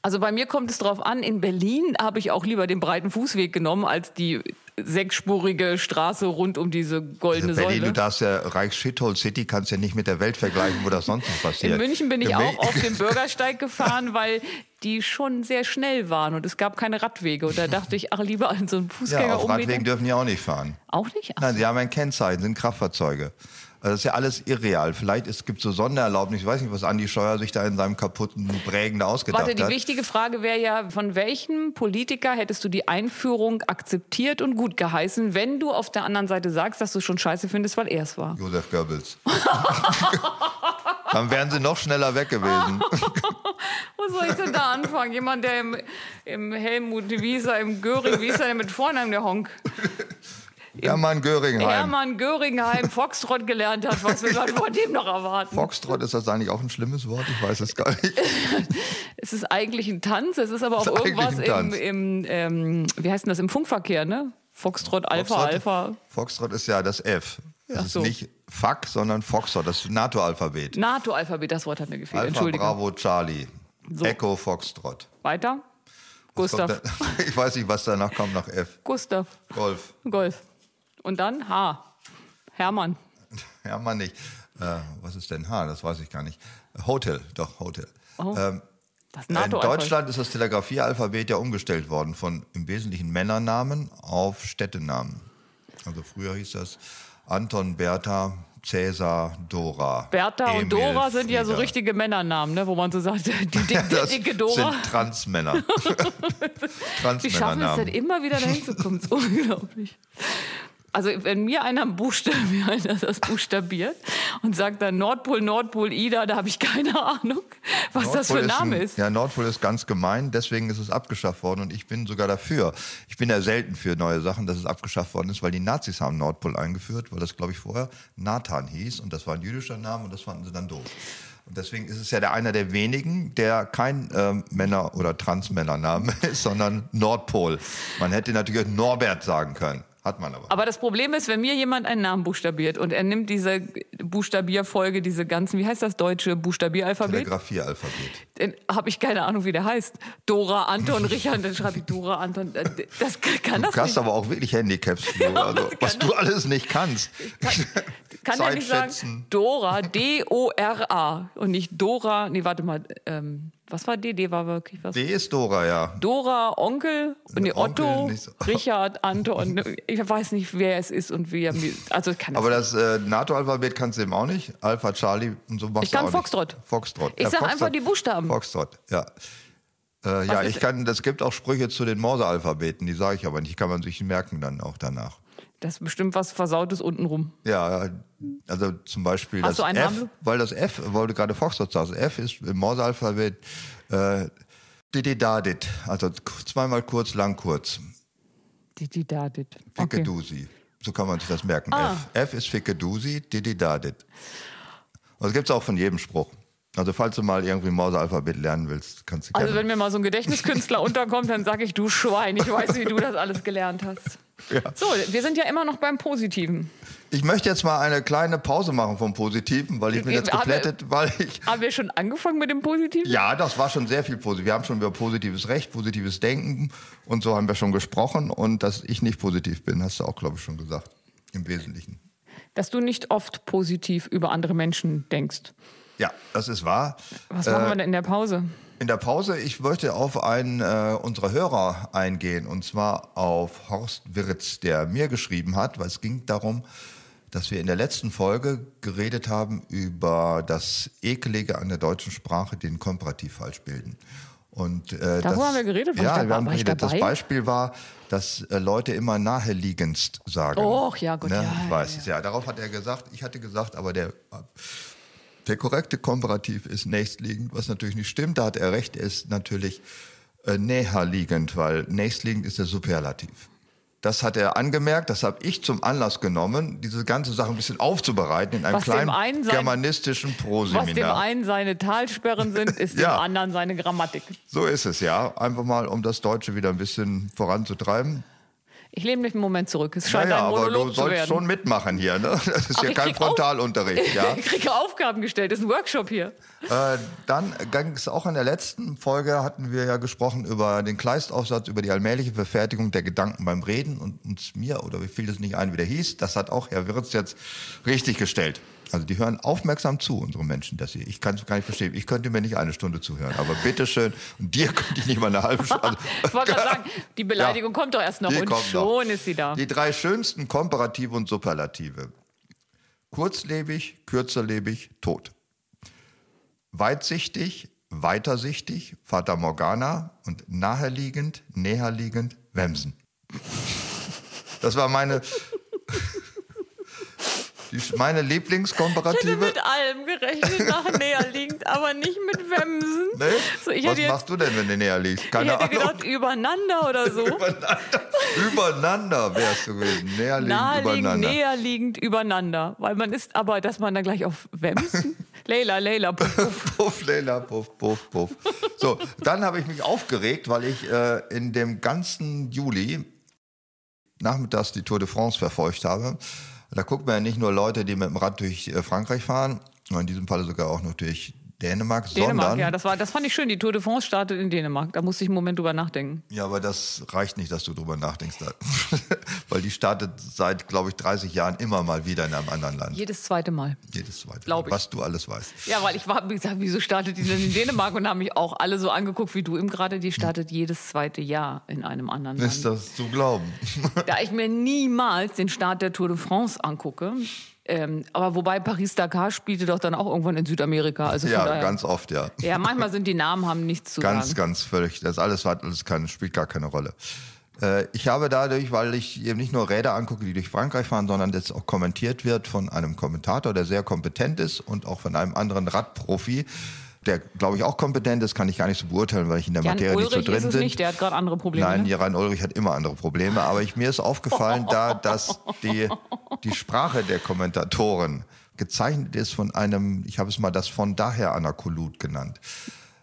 Also bei mir kommt es drauf an, in Berlin habe ich auch lieber den breiten Fußweg genommen als die sechsspurige Straße rund um diese goldene Also Berlin, Säule. du darfst ja Reichs-Shithole City kannst ja nicht mit der Welt vergleichen, wo das sonst noch passiert. In München bin ich In auch auf dem Bürgersteig gefahren, weil die schon sehr schnell waren und es gab keine Radwege. Und da dachte ich, ach, lieber an so einem Ja, Fußgänger auf Radwegen dürfen die auch nicht fahren. Auch nicht? Ach, Nein, sie haben ein Kennzeichen, sind Kraftfahrzeuge. Also das ist ja alles irreal. Vielleicht es gibt so Sondererlaubnis. Ich weiß nicht, was Andi Scheuer sich da in seinem kaputten Prägen da ausgedacht Warte, die hat. wichtige Frage wäre ja, von welchem Politiker hättest du die Einführung akzeptiert und gut geheißen, wenn du auf der anderen Seite sagst, dass du schon scheiße findest, weil er es war? Josef Goebbels. Dann wären sie noch schneller weg gewesen. Wo soll ich denn da anfangen? Jemand, der im, im Helmut Wieser, im Göring, wie ist er denn mit Vornamen, der Honk? Hermann Göringheim. Hermann Göringheim Foxtrott gelernt hat, was wir gerade von dem noch erwarten. Foxtrot, ist das eigentlich auch ein schlimmes Wort? Ich weiß es gar nicht. Es ist eigentlich ein Tanz, es ist aber auch ist irgendwas im, im ähm, wie heißt denn das, im Funkverkehr, ne? Foxtrott, Alpha, Foxtrot- Alpha. Foxtrot ist ja das F. Das so. ist nicht Fuck, sondern Foxtrot, das NATO-Alphabet. NATO-Alphabet, das Wort hat mir gefehlt, Alpha, entschuldige. Bravo, Charlie. So. Echo, Foxtrot. Weiter? Was Gustav. Ich weiß nicht, was danach kommt nach F. Gustav. Golf. Golf. Und dann H. Hermann. Hermann nicht. Äh, was ist denn H? Das weiß ich gar nicht. Hotel, doch, Hotel. Oh, ähm, in. Deutschland ist das Telegrafiealphabet ja umgestellt worden von im Wesentlichen Männernamen auf Städtenamen. Also früher hieß das Anton, Bertha, Cäsar, Dora. Bertha und Emil, Dora sind ja so Frieda. richtige Männernamen, ne? wo man so sagt, die, die, die Das dicke Dora. sind Transmänner. Die schaffen es dann immer wieder dahin zu kommen. Das ist unglaublich. Also wenn mir einer buchstabiert, das buchstabiert und sagt dann Nordpol, Nordpol, Ida, da habe ich keine Ahnung, was das für ein Nordpol Name ein- ist. Ja, Nordpol ist ganz gemein, deswegen ist es abgeschafft worden und ich bin sogar dafür. Ich bin ja selten für neue Sachen, dass es abgeschafft worden ist, weil die Nazis haben Nordpol eingeführt, weil das, glaube ich, vorher Nathan hieß und das war ein jüdischer Name und das fanden sie dann doof. Und deswegen ist es ja der einer der wenigen, der kein ähm, Männer- oder Transmännername ist, sondern Nordpol. Man hätte natürlich Norbert sagen können. Hat man aber. Aber das Problem ist, wenn mir jemand einen Namen buchstabiert und er nimmt diese Buchstabierfolge, diese ganzen, wie heißt das deutsche Buchstabieralphabet, Telegrafiealphabet. dann habe ich keine Ahnung, wie der heißt. Dora, Anton, Richard, dann schreibe ich Dora, Anton. Äh, Das kann, kann Du das hast nicht. aber auch wirklich Handicaps, Flo, also, was kann du alles nicht kannst. Kann er nicht sagen. Dora, D-O-R-A und nicht Dora, nee, warte mal, ähm, was war D? D war wirklich was? D ist Dora, ja. Dora, Onkel, nee, Onkel, Otto, so. Richard, Anton, ich weiß nicht, wer es ist und wie er also kann das Aber das äh, NATO-Alphabet kannst du eben auch nicht. Alpha, Charlie und so machst Ich kann Foxtrot. Nicht. Foxtrot. Ich sag einfach die Buchstaben. Foxtrot, ja. Äh, ja, ich kann, das gibt auch Sprüche zu den Morse-Alphabeten, die sage ich aber nicht, kann man sich merken dann auch danach. Das ist bestimmt was Versautes untenrum. Ja, also zum Beispiel Hast das F, Namen? weil das F, weil du gerade Foxtrot sagst, F ist im Morsealphabet äh, Dididadit, also zweimal kurz, lang kurz. Die, die da, dit. Okay. Fickedusi. So kann man sich das merken. Ah. F. F ist Fickedusi, Dididadit. Und das gibt es auch von jedem Spruch. Also falls du mal irgendwie Morsealphabet lernen willst, kannst du Also gerne. wenn mir mal so ein Gedächtniskünstler unterkommt, dann sage ich, du Schwein, ich weiß, wie du das alles gelernt hast. Ja. So, wir sind ja immer noch beim Positiven. Ich möchte jetzt mal eine kleine Pause machen vom Positiven, weil ich bin jetzt geplättet, weil ich Haben wir schon angefangen mit dem Positiven? Ja, das war schon sehr viel positiv. Wir haben schon über positives Recht, positives Denken und so haben wir schon gesprochen. Und dass ich nicht positiv bin, hast du auch, glaube ich, schon gesagt. Im Wesentlichen. Dass du nicht oft positiv über andere Menschen denkst. Ja, das ist wahr. Was Äh, machen wir denn in der Pause? In der Pause, ich möchte auf einen äh, unserer Hörer eingehen, und zwar auf Horst Wirz, der mir geschrieben hat, weil es ging darum, dass wir in der letzten Folge geredet haben über das Ekelige an der deutschen Sprache, den Komparativ falsch bilden. Und, äh, das, haben wir geredet? Ja, dabei? wir haben geredet. Das? Beispiel war, dass äh, Leute immer naheliegendst sagen. Och, ja, gut, ne? ja, Ich ja, weiß ja. es, ja. Darauf hat er gesagt, ich hatte gesagt, aber der der korrekte Komparativ ist nächstliegend, was natürlich nicht stimmt. Da hat er recht, er ist natürlich äh, näherliegend, weil nächstliegend ist der Superlativ. Das hat er angemerkt, das habe ich zum Anlass genommen, diese ganze Sache ein bisschen aufzubereiten in einem Was kleinen einen sein- germanistischen Was dem Proseminar. einen seine Talsperren sind, ist Ja. dem anderen seine Grammatik. So ist es ja. Einfach mal, um das Deutsche wieder ein bisschen voranzutreiben. Ich lehne mich einen Moment zurück. Es scheint ja, ein aber Monolog du zu sollst schon mitmachen hier. Ne? Das ist Ach, ja kein Frontalunterricht. Ja. Ich kriege Aufgaben gestellt. Das ist ein Workshop hier. Äh, dann ging es auch in der letzten Folge, hatten wir ja gesprochen über den Kleistaufsatz, über die allmähliche Verfertigung der Gedanken beim Reden und uns mir, oder wie viel das nicht ein, wie der hieß, das hat auch Herr Wirz jetzt richtig gestellt. Also die hören aufmerksam zu, unsere Menschen, das hier. Ich kann es gar nicht verstehen. Ich könnte mir nicht eine Stunde zuhören, aber bitteschön. Und dir könnte ich nicht mal eine halbe Stunde. Ich wollte gerade sagen, die Beleidigung kommt doch erst noch und schon noch. ist sie da. Die drei schönsten Komparative und Superlative. Kurzlebig, kürzerlebig, tot. Weitsichtig, weitersichtig, Fata Morgana und naheliegend, näherliegend, Wemsen. Das war meine, meine Ich hätte Lieblingskomparative. mit allem gerechnet, nach näher liegend, aber nicht mit Wemsen. Nee? So, ich Was jetzt, machst du denn, wenn du näher liegst? ich Keine hätte Ahnung. gedacht, übereinander oder so. Übereinander, übereinander wärst du gewesen. Näherliegend, Naheliegend, übereinander. näher liegend, übereinander. Weil man ist aber, dass man dann gleich auf Wemsen. Leila, Leila, puff, puff. Puff, Leila, puff, puff, puff. So, dann habe ich mich aufgeregt, weil ich äh, in dem ganzen Juli nachmittags die Tour de France verfolgt habe. Da guckt man ja nicht nur Leute, die mit dem Rad durch äh, Frankreich fahren, in diesem Falle sogar auch noch durch Dänemark, Dänemark, sondern, ja, das, war, das fand ich schön. Die Tour de France startet in Dänemark. Da musste ich einen Moment drüber nachdenken. ja, aber das reicht nicht, dass du drüber nachdenkst, weil die startet seit, glaube ich, 30 Jahren immer mal wieder in einem anderen Land. Jedes zweite Mal. Jedes zweite, Glaub ich. was du alles weißt. Ja, weil ich war, wie gesagt, wieso startet die denn in Dänemark? Und haben mich auch alle so angeguckt wie du eben gerade. Die startet jedes zweite Jahr in einem anderen Ist Land. das zu glauben? Da ich mir niemals den Start der Tour de France angucke. Ähm, aber wobei Paris-Dakar spielte doch dann auch irgendwann in Südamerika. Also Ja, daher, ganz oft, ja. ja, manchmal sind die Namen haben nichts zu Ganz, sagen. ganz völlig. Das alles hat alles keine, spielt gar keine Rolle. Äh, ich habe dadurch, weil ich eben nicht nur Räder angucke, die durch Frankreich fahren, sondern das auch kommentiert wird von einem Kommentator, der sehr kompetent ist und auch von einem anderen Radprofi, der, glaube ich, auch kompetent ist, kann ich gar nicht so beurteilen, weil ich in der Jan Materie nicht so Ulrich drin bin. nicht, der hat gerade andere Probleme. Nein, ne? Jan Ulrich hat immer andere Probleme. Aber ich, mir ist aufgefallen, da, dass die, die Sprache der Kommentatoren gezeichnet ist von einem, ich habe es mal das von daher Anakolut genannt.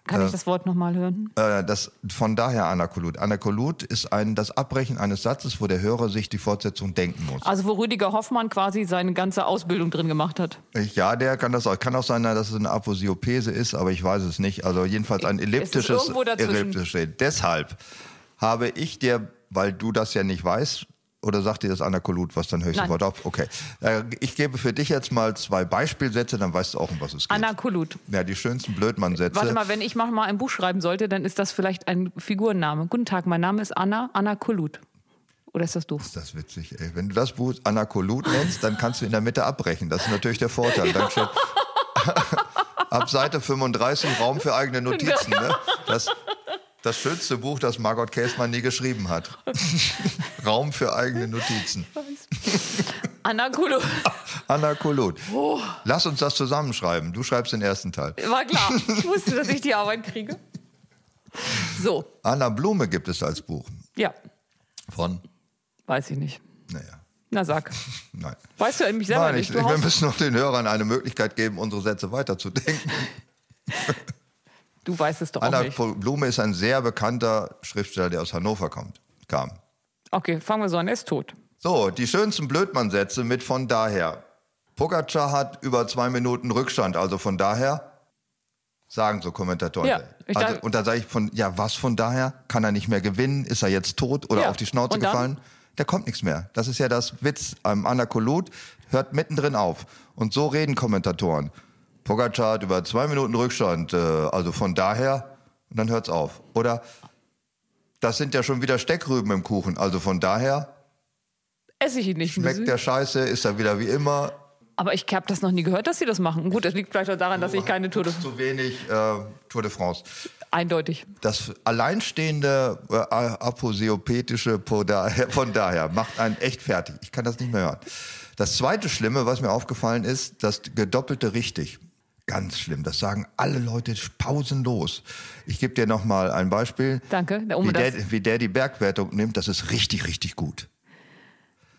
Kann Äh, ich das Wort nochmal hören? Äh, das von daher Anakolut. Anakolut ist ein, das Abbrechen eines Satzes, wo der Hörer sich die Fortsetzung denken muss. Also wo Rüdiger Hoffmann quasi seine ganze Ausbildung drin gemacht hat. Ich, ja, der kann das auch. Kann auch sein, dass es eine Aposiopese ist, aber ich weiß es nicht. Also jedenfalls ein elliptisches irgendwo dazwischen. elliptisches Stehen. Deshalb habe ich dir, weil du das ja nicht weißt, oder sagt dir das Anakolut, was dann höchste. Wort auf? Okay. Äh, Ich gebe für dich jetzt mal zwei Beispielsätze, dann weißt du auch, um was es geht. Anakolut. ja, die schönsten Blödmann-Sätze. Warte mal, wenn ich mal ein Buch schreiben sollte, dann ist das vielleicht ein Figurenname. Guten Tag, mein Name ist Anna, Anna Kolut. Oder ist das doof? Das ist witzig, ey. Wenn du das Buch Anakolut nennst, dann kannst du in der Mitte abbrechen. Das ist natürlich der Vorteil. Dann steht ab Seite 35 Raum für eigene Notizen. Ne? Das, das schönste Buch, das Margot Käßmann nie geschrieben hat. Raum für eigene Notizen. Anakulo. Anakolot. Oh. Lass uns das zusammenschreiben. Du schreibst den ersten Teil. War klar. Ich wusste, dass ich die Arbeit kriege. So, Anna Blume gibt es als Buch. ja, Von? weiß ich nicht. Naja, Na sag. nein. Weißt du mich selber Nein, nicht? ich, Du wir müssen noch den Hörern eine Möglichkeit geben, unsere Sätze weiterzudenken. Du weißt es doch auch Anna nicht. Blume ist ein sehr bekannter Schriftsteller, der aus Hannover kommt, kam. Okay, fangen wir so an. Er ist tot. So, die schönsten Blödmann-Sätze mit von daher. Pogacar hat über zwei Minuten Rückstand, also von daher sagen so Kommentatoren. Ja, also, und da sage ich von, ja, was von daher? Kann er nicht mehr gewinnen? Ist er jetzt tot oder Ja, auf die Schnauze dann? gefallen? Da kommt nichts mehr. Das ist ja das Witz. Am Anakolut hört mittendrin auf. Und so reden Kommentatoren. Pogacar hat über zwei Minuten Rückstand, äh, also von daher, und dann hört's auf. Oder das sind ja schon wieder Steckrüben im Kuchen, also von daher Esse ich ihn nicht. schmeckt der Scheiße, ist er wieder wie immer. Aber ich habe das noch nie gehört, dass sie das machen. Gut, das liegt vielleicht auch daran, dass ich keine Tour de Zu wenig äh, Tour de France. Eindeutig. Das alleinstehende äh, aposeopetische von daher macht einen echt fertig. Ich kann das nicht mehr hören. Das zweite Schlimme, was mir aufgefallen ist, das gedoppelte richtig. Ganz schlimm. Das sagen alle Leute pausenlos. Ich gebe dir noch mal ein Beispiel. Danke. Um wie, der, wie der die Bergwertung nimmt, das ist richtig, richtig gut.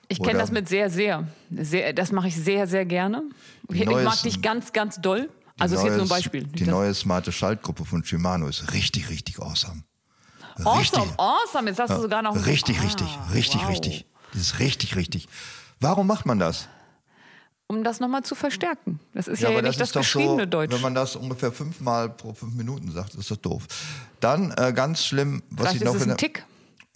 Ich kenne das mit sehr, sehr. sehr das mache ich sehr, sehr gerne. Ich, ich neues- mag dich ganz, ganz doll. Also ist jetzt nur ein Neues- Beispiel. Die neue smarte Schaltgruppe von Shimano ist richtig, richtig awesome. awesome, awesome. Jetzt hast du sogar noch. Richtig, Ah, richtig, richtig, wow. richtig. Das ist richtig, richtig. Warum macht man das? Um das nochmal zu verstärken. Das ist ja, ja, aber nicht das, ist doch geschriebene so, Deutsch. Wenn man das ungefähr fünfmal pro fünf Minuten sagt, ist das doof. Dann äh, ganz schlimm, was Vielleicht ich ist noch es in ein der- Tick.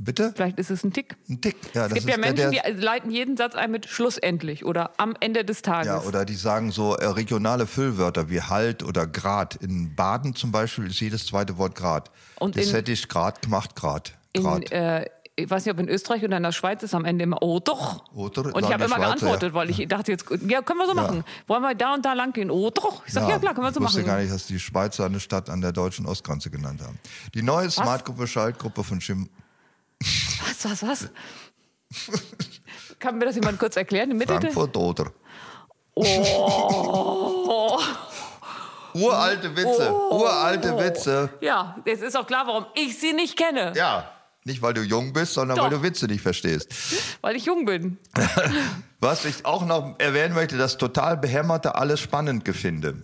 Bitte? Vielleicht ist es ein Tick. Ein Tick. Ja, Es das gibt ist ja der, Menschen, der, die leiten jeden Satz ein mit schlussendlich oder am Ende des Tages. ja, oder die sagen so äh, regionale Füllwörter wie halt oder Grad. In Baden zum Beispiel ist jedes zweite Wort Grad. Und das in- hätte ich Grad gemacht, Grad. Grad. in, äh, ich weiß nicht, ob in Österreich oder in der Schweiz ist am Ende immer, oh doch. Oder? Und ich habe immer Schweizer, geantwortet, ja. weil ich dachte jetzt, ja, können wir so machen. Wollen wir da und da lang gehen? Oh doch. Ich sage, ja, klar, können wir so ich wusste machen. gar nicht, dass die Schweizer eine Stadt an der deutschen Ostgrenze genannt haben. Die neue Smartgruppe, Schaltgruppe von Schim Was, was, was? Kann mir das jemand kurz erklären? Im? Frankfurt oder. Oh. Uralte Witze, uralte Witze. Ja, jetzt ist auch klar, warum ich sie nicht kenne, Ja, nicht weil du jung bist, sondern Doch. weil du Witze nicht verstehst. weil ich jung bin. Was ich auch noch erwähnen möchte, das total behämmerte alles spannend gefinde.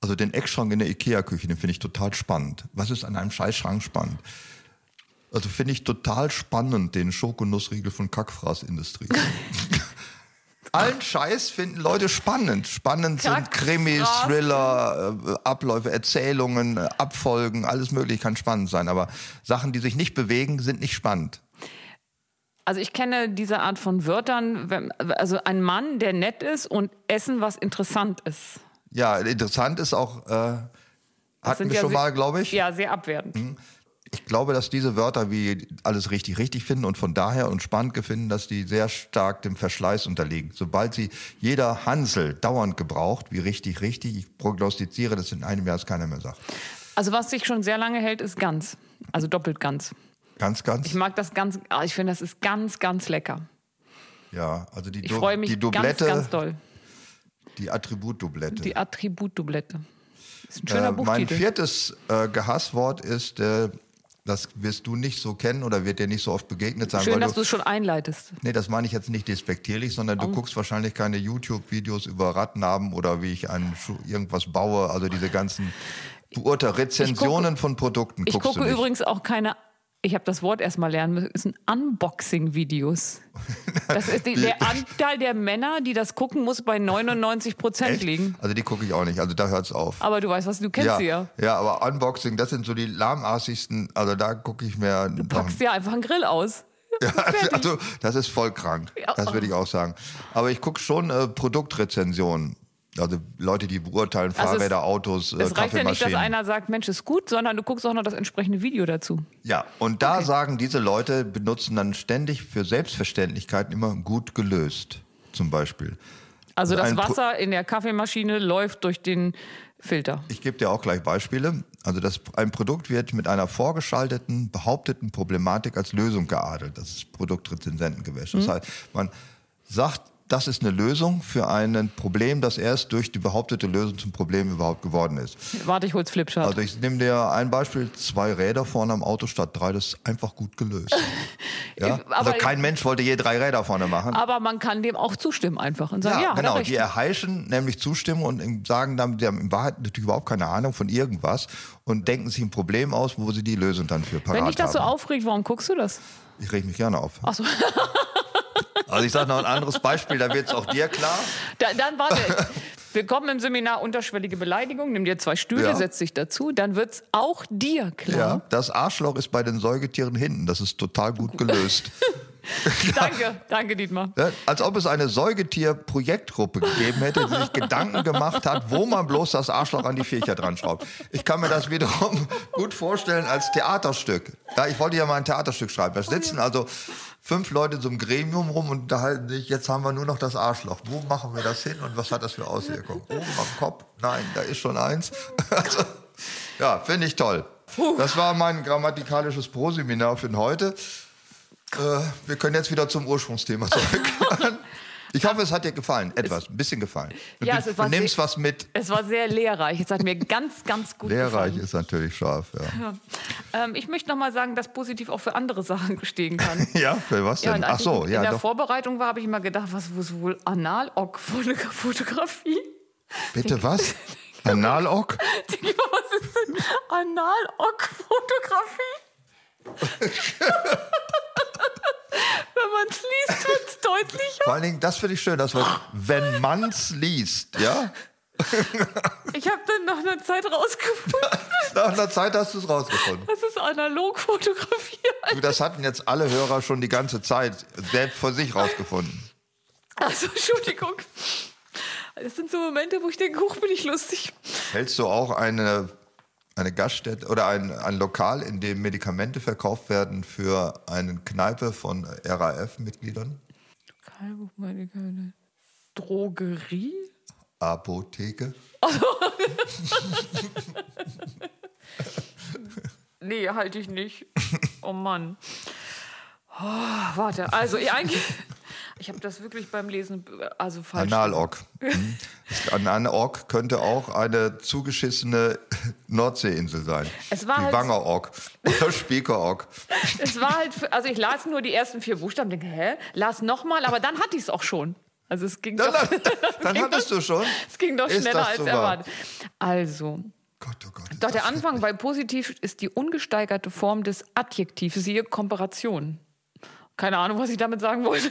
Also den Eckschrank in der Ikea-Küche, den finde ich total spannend. Was ist an einem Scheißschrank spannend? Also finde ich total spannend den Schokonussriegel von Kackfraßindustrie. Allen Scheiß finden Leute spannend. Spannend sind Kackfraß. Krimis, Thriller, äh, Abläufe, Erzählungen, äh, Abfolgen, alles mögliche kann spannend sein. Aber Sachen, die sich nicht bewegen, sind nicht spannend. Also ich kenne diese Art von Wörtern, wenn, also ein Mann, der nett ist und Essen, was interessant ist. Ja, interessant ist auch, äh, hatten sind wir ja schon mal, glaube ich. Ja, sehr abwertend. Ich glaube, dass diese Wörter wie alles richtig, richtig finden und von daher und spannend finden, dass die sehr stark dem Verschleiß unterliegen. Sobald sie jeder Hansel dauernd gebraucht, wie richtig, richtig, ich prognostiziere, dass in einem Jahr es keiner mehr sagt. Also was sich schon sehr lange hält, ist Gans. Also doppelt Gans. Ganz, ganz. Ich mag das ganz, ah, ich finde, das ist ganz, ganz lecker. ja, also die, Ich freue mich die ganz, Doublette, ganz doll. die Attributdoublette. Die Attributdoublette. Ist ein schöner Äh, mein Buchtitel. viertes äh, Gehasswort ist, äh, das wirst du nicht so kennen oder wird dir nicht so oft begegnet sein, Schön, weil dass du es schon einleitest. Nee, das meine ich jetzt nicht despektierlich, sondern du guckst wahrscheinlich keine YouTube-Videos über Rattennaben oder wie ich einen irgendwas baue, also diese ganzen Beurteil Rezensionen von Produkten. Ich gucke du nicht. übrigens auch keine, ich habe das Wort erstmal lernen müssen, Unboxing-Videos. Das ist die, der Anteil der Männer, die das gucken, muss bei 99 Prozent liegen. Also die gucke ich auch nicht, also da hört's auf. Aber du weißt, was du kennst ja, sie ja. ja, aber Unboxing, das sind so die lahmarsigsten, also da gucke ich mir. Du Packst dir einfach einen Grill aus. Ja, Fertig. also, das ist voll krank. Ja. Das würde ich auch sagen. Aber ich gucke schon äh, Produktrezensionen. Also Leute, die beurteilen Also es- Fahrräder, Autos, äh, Es reicht ja nicht, dass einer sagt, Mensch, ist gut, sondern du guckst auch noch das entsprechende Video dazu. Ja, und da sagen diese Leute, benutzen dann ständig für Selbstverständlichkeiten immer gut gelöst, zum Beispiel. Also Also das Wasser in der Kaffeemaschine läuft durch den Filter. Ich gebe dir auch gleich Beispiele. Also das, ein Produkt wird mit einer vorgeschalteten, behaupteten Problematik als Lösung geadelt. Das ist Produktrezensentengewäsch. Das heißt, man sagt, das ist eine Lösung für ein Problem, das erst durch die behauptete Lösung zum Problem überhaupt geworden ist. Warte, ich hol's Flipchart. Also ich nehme dir ein Beispiel, zwei Räder vorne am Auto statt drei, das ist einfach gut gelöst. Ja? Aber- Also kein Mensch wollte je drei Räder vorne machen. Aber man kann dem auch zustimmen einfach und sagen, ja, Ja, genau. Die erheischen nämlich Zustimmung und sagen dann, die haben in Wahrheit natürlich überhaupt keine Ahnung von irgendwas und denken sich ein Problem aus, wo sie die Lösung dann für parat Wenn dich das so haben. aufregt, warum guckst du das? ich reg mich gerne auf. Ach so. Also ich sage noch ein anderes Beispiel, da wird es auch dir klar. Da, dann warte. Willkommen im Seminar Unterschwellige Beleidigung. Nimm dir zwei Stühle, Ja. setz dich dazu. Dann wird's auch dir klar. Ja, das Arschloch ist bei den Säugetieren hinten. Das ist total gut gelöst. Danke, danke Dietmar. Ja, als ob es eine Säugetier-Projektgruppe gegeben hätte, die sich Gedanken gemacht hat, wo man bloß das Arschloch an die Viecher dran schraubt. Ich kann mir das wiederum gut vorstellen als Theaterstück. Ja, ich wollte ja mal ein Theaterstück schreiben. Da sitzen also fünf Leute in so einem Gremium rum und unterhalten sich, jetzt haben wir nur noch das Arschloch. Wo machen wir das hin und was hat das für Auswirkungen? Oben am Kopf? Nein, da ist schon eins. Also, ja, finde ich toll. Das war mein grammatikalisches Proseminar für heute. Äh, wir können jetzt wieder zum Ursprungsthema zurückkehren. Ich hoffe, es hat dir gefallen. Etwas, ein bisschen gefallen. Du, Ja, du, nimmst sehr- was mit. Es war sehr lehrreich. Es hat mir ganz, ganz gut Lehrreich gefallen. ist natürlich scharf, ja. Ähm, ich möchte noch mal sagen, dass positiv auch für andere Sachen stehen kann. Ja, für was Ja, denn? und Ach so, ich in ja, der doch. Vorbereitung war, habe ich immer gedacht, was ist wohl Anal-Ock-Fotografie? Bitte was? Analock? Was ist denn Anal-Ock-Fotografie? Wenn man es liest, wird es deutlicher. Vor allen Dingen, das finde ich schön, dass man, wenn man's liest, ja? Ich habe dann nach einer Zeit rausgefunden, Nach einer Zeit hast du es rausgefunden. dass es Analogfotografie heißt. Du, das hatten jetzt alle Hörer schon die ganze Zeit selbst vor sich rausgefunden. Also, Entschuldigung. Das sind so Momente, wo ich denke, hoch bin ich lustig. Hältst du auch eine, eine Gaststätte oder ein, ein Lokal, in dem Medikamente verkauft werden für eine Kneipe von RAF-Mitgliedern? Drogerie? Apotheke? Nee, halte ich nicht. Oh Mann. Oh, warte, also ich eigentlich. Ich habe das wirklich beim Lesen äh, also falsch. Analog. Hm. An Analog könnte auch eine zugeschissene Nordseeinsel sein. Es war Die halt- Wangerog oder Spiekerog. Es war halt, also ich las nur die ersten vier Buchstaben, denke, hä, las nochmal, aber dann hatte ich es auch schon. Also es ging Dann, doch, dann, dann hattest du schon. es ging doch schneller als super? erwartet. Also, Gott, oh Gott. doch der Anfang bei positiv ist die ungesteigerte Form des Adjektivs, siehe Komparation. Keine Ahnung, was ich damit sagen wollte.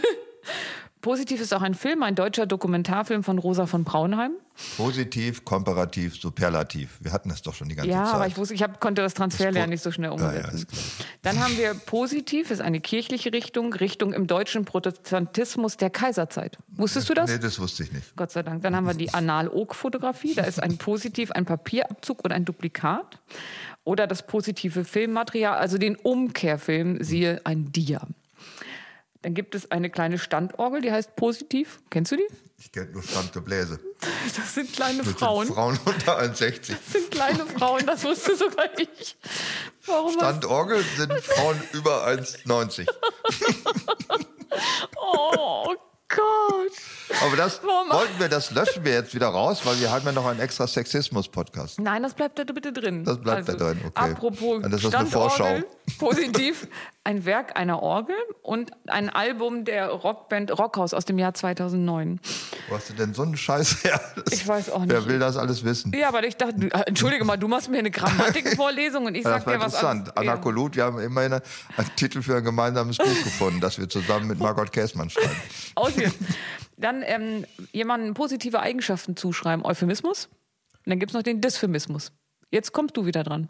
Positiv ist auch ein Film, ein deutscher Dokumentarfilm von Rosa von Braunheim. Positiv, komparativ, superlativ. Wir hatten das doch schon die ganze Ja, Zeit. aber ich wusste, ich hab, konnte das Transferlernen nicht so schnell ja, umsetzen. ist klar. Dann haben wir positiv, ist eine kirchliche Richtung, Richtung im deutschen Protestantismus der Kaiserzeit. Wusstest du das? Nee, das wusste ich nicht. Gott sei Dank. Dann haben wir die Analog-Fotografie. Da ist ein Positiv, ein Papierabzug und ein Duplikat. Oder das positive Filmmaterial, also den Umkehrfilm, siehe ein Dia. Dann gibt es eine kleine Standorgel, die heißt Positiv. Kennst du die? Ich kenne nur Standgebläse. Das sind kleine Das sind Frauen. Frauen unter 1,60. Das sind kleine Frauen, das wusste sogar ich. Warum Standorgel sind Frauen über 1,90. Oh Gott. Aber das Warum- wollten wir, das löschen wir jetzt wieder raus, weil wir haben ja noch einen extra Sexismus-Podcast. Nein, das bleibt da bitte drin. Also, Das bleibt da drin, okay. Apropos Dann ist das eine Standorgel, positiv, ein Werk einer Orgel und ein Album der Rockband Rockhaus aus dem Jahr 2009. Wo hast du denn so einen Scheiß her? Das, Ich weiß auch Wer nicht. will das alles wissen? Ja, aber ich dachte, äh, entschuldige mal, du machst mir eine Grammatikvorlesung und ich Ja, sag dir was interessant. Anna Kolut, wir haben immerhin einen Titel für ein gemeinsames Buch gefunden, das wir zusammen mit Margot Käßmann schreiben. Auswählen. Dann ähm, jemandem positive Eigenschaften zuschreiben. Euphemismus. Und dann gibt es noch den Dysphemismus. Jetzt kommst du wieder dran.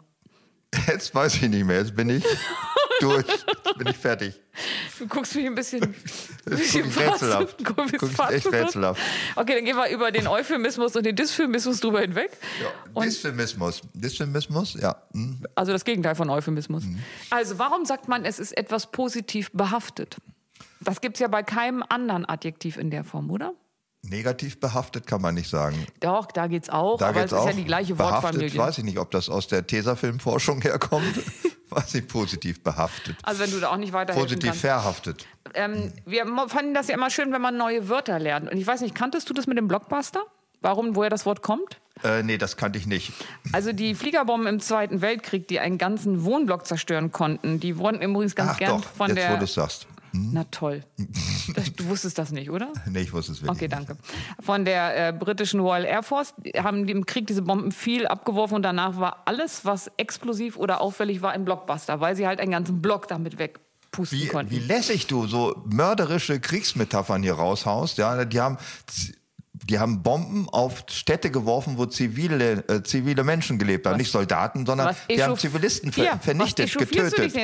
Jetzt weiß ich nicht mehr, jetzt bin ich durch, jetzt bin ich fertig. Du guckst mich ein bisschen, ein bisschen ich rätselhaft. Echt rätselhaft. Okay, dann gehen wir über den Euphemismus und den Dysphemismus drüber hinweg. Ja, Dysphemismus. Dysphemismus, ja. hm. Also das Gegenteil von Euphemismus. Mhm. Also warum sagt man, es ist etwas positiv behaftet? Das gibt es ja bei keinem anderen Adjektiv in der Form, oder? Negativ behaftet kann man nicht sagen. Doch, da geht's auch, Da aber geht's es ist auch. ja die gleiche behaftet, Wortfamilie. weiß ich nicht, ob das aus der Tesafilmforschung herkommt. weiß ich, positiv behaftet. Also wenn du da auch nicht weiterhelfen Positiv kannst. verhaftet. ähm, wir fanden das ja immer schön, wenn man neue Wörter lernt. Und ich weiß nicht, kanntest du das mit dem Blockbuster? Warum, woher das Wort kommt? Äh, nee, das kannte ich nicht. Also die Fliegerbomben im Zweiten Weltkrieg, die einen ganzen Wohnblock zerstören konnten, die wurden übrigens ganz Ach gern doch, von jetzt wo der. du es sagst. Na toll. Das, du wusstest das nicht, oder? Nee, ich wusste es wirklich Okay, danke. Von der äh, britischen Royal Air Force haben die im Krieg diese Bomben viel abgeworfen und danach war alles, was explosiv oder auffällig war, ein Blockbuster, weil sie halt einen ganzen Block damit wegpusten Wie, konnten. wie lässig du so mörderische Kriegsmetaphern hier raushaust. Ja, die haben, die haben Bomben auf Städte geworfen, wo zivile, äh, zivile Menschen gelebt haben. Nicht Soldaten, sondern was die haben Zivilisten ver Ja, was vernichtet, getötet.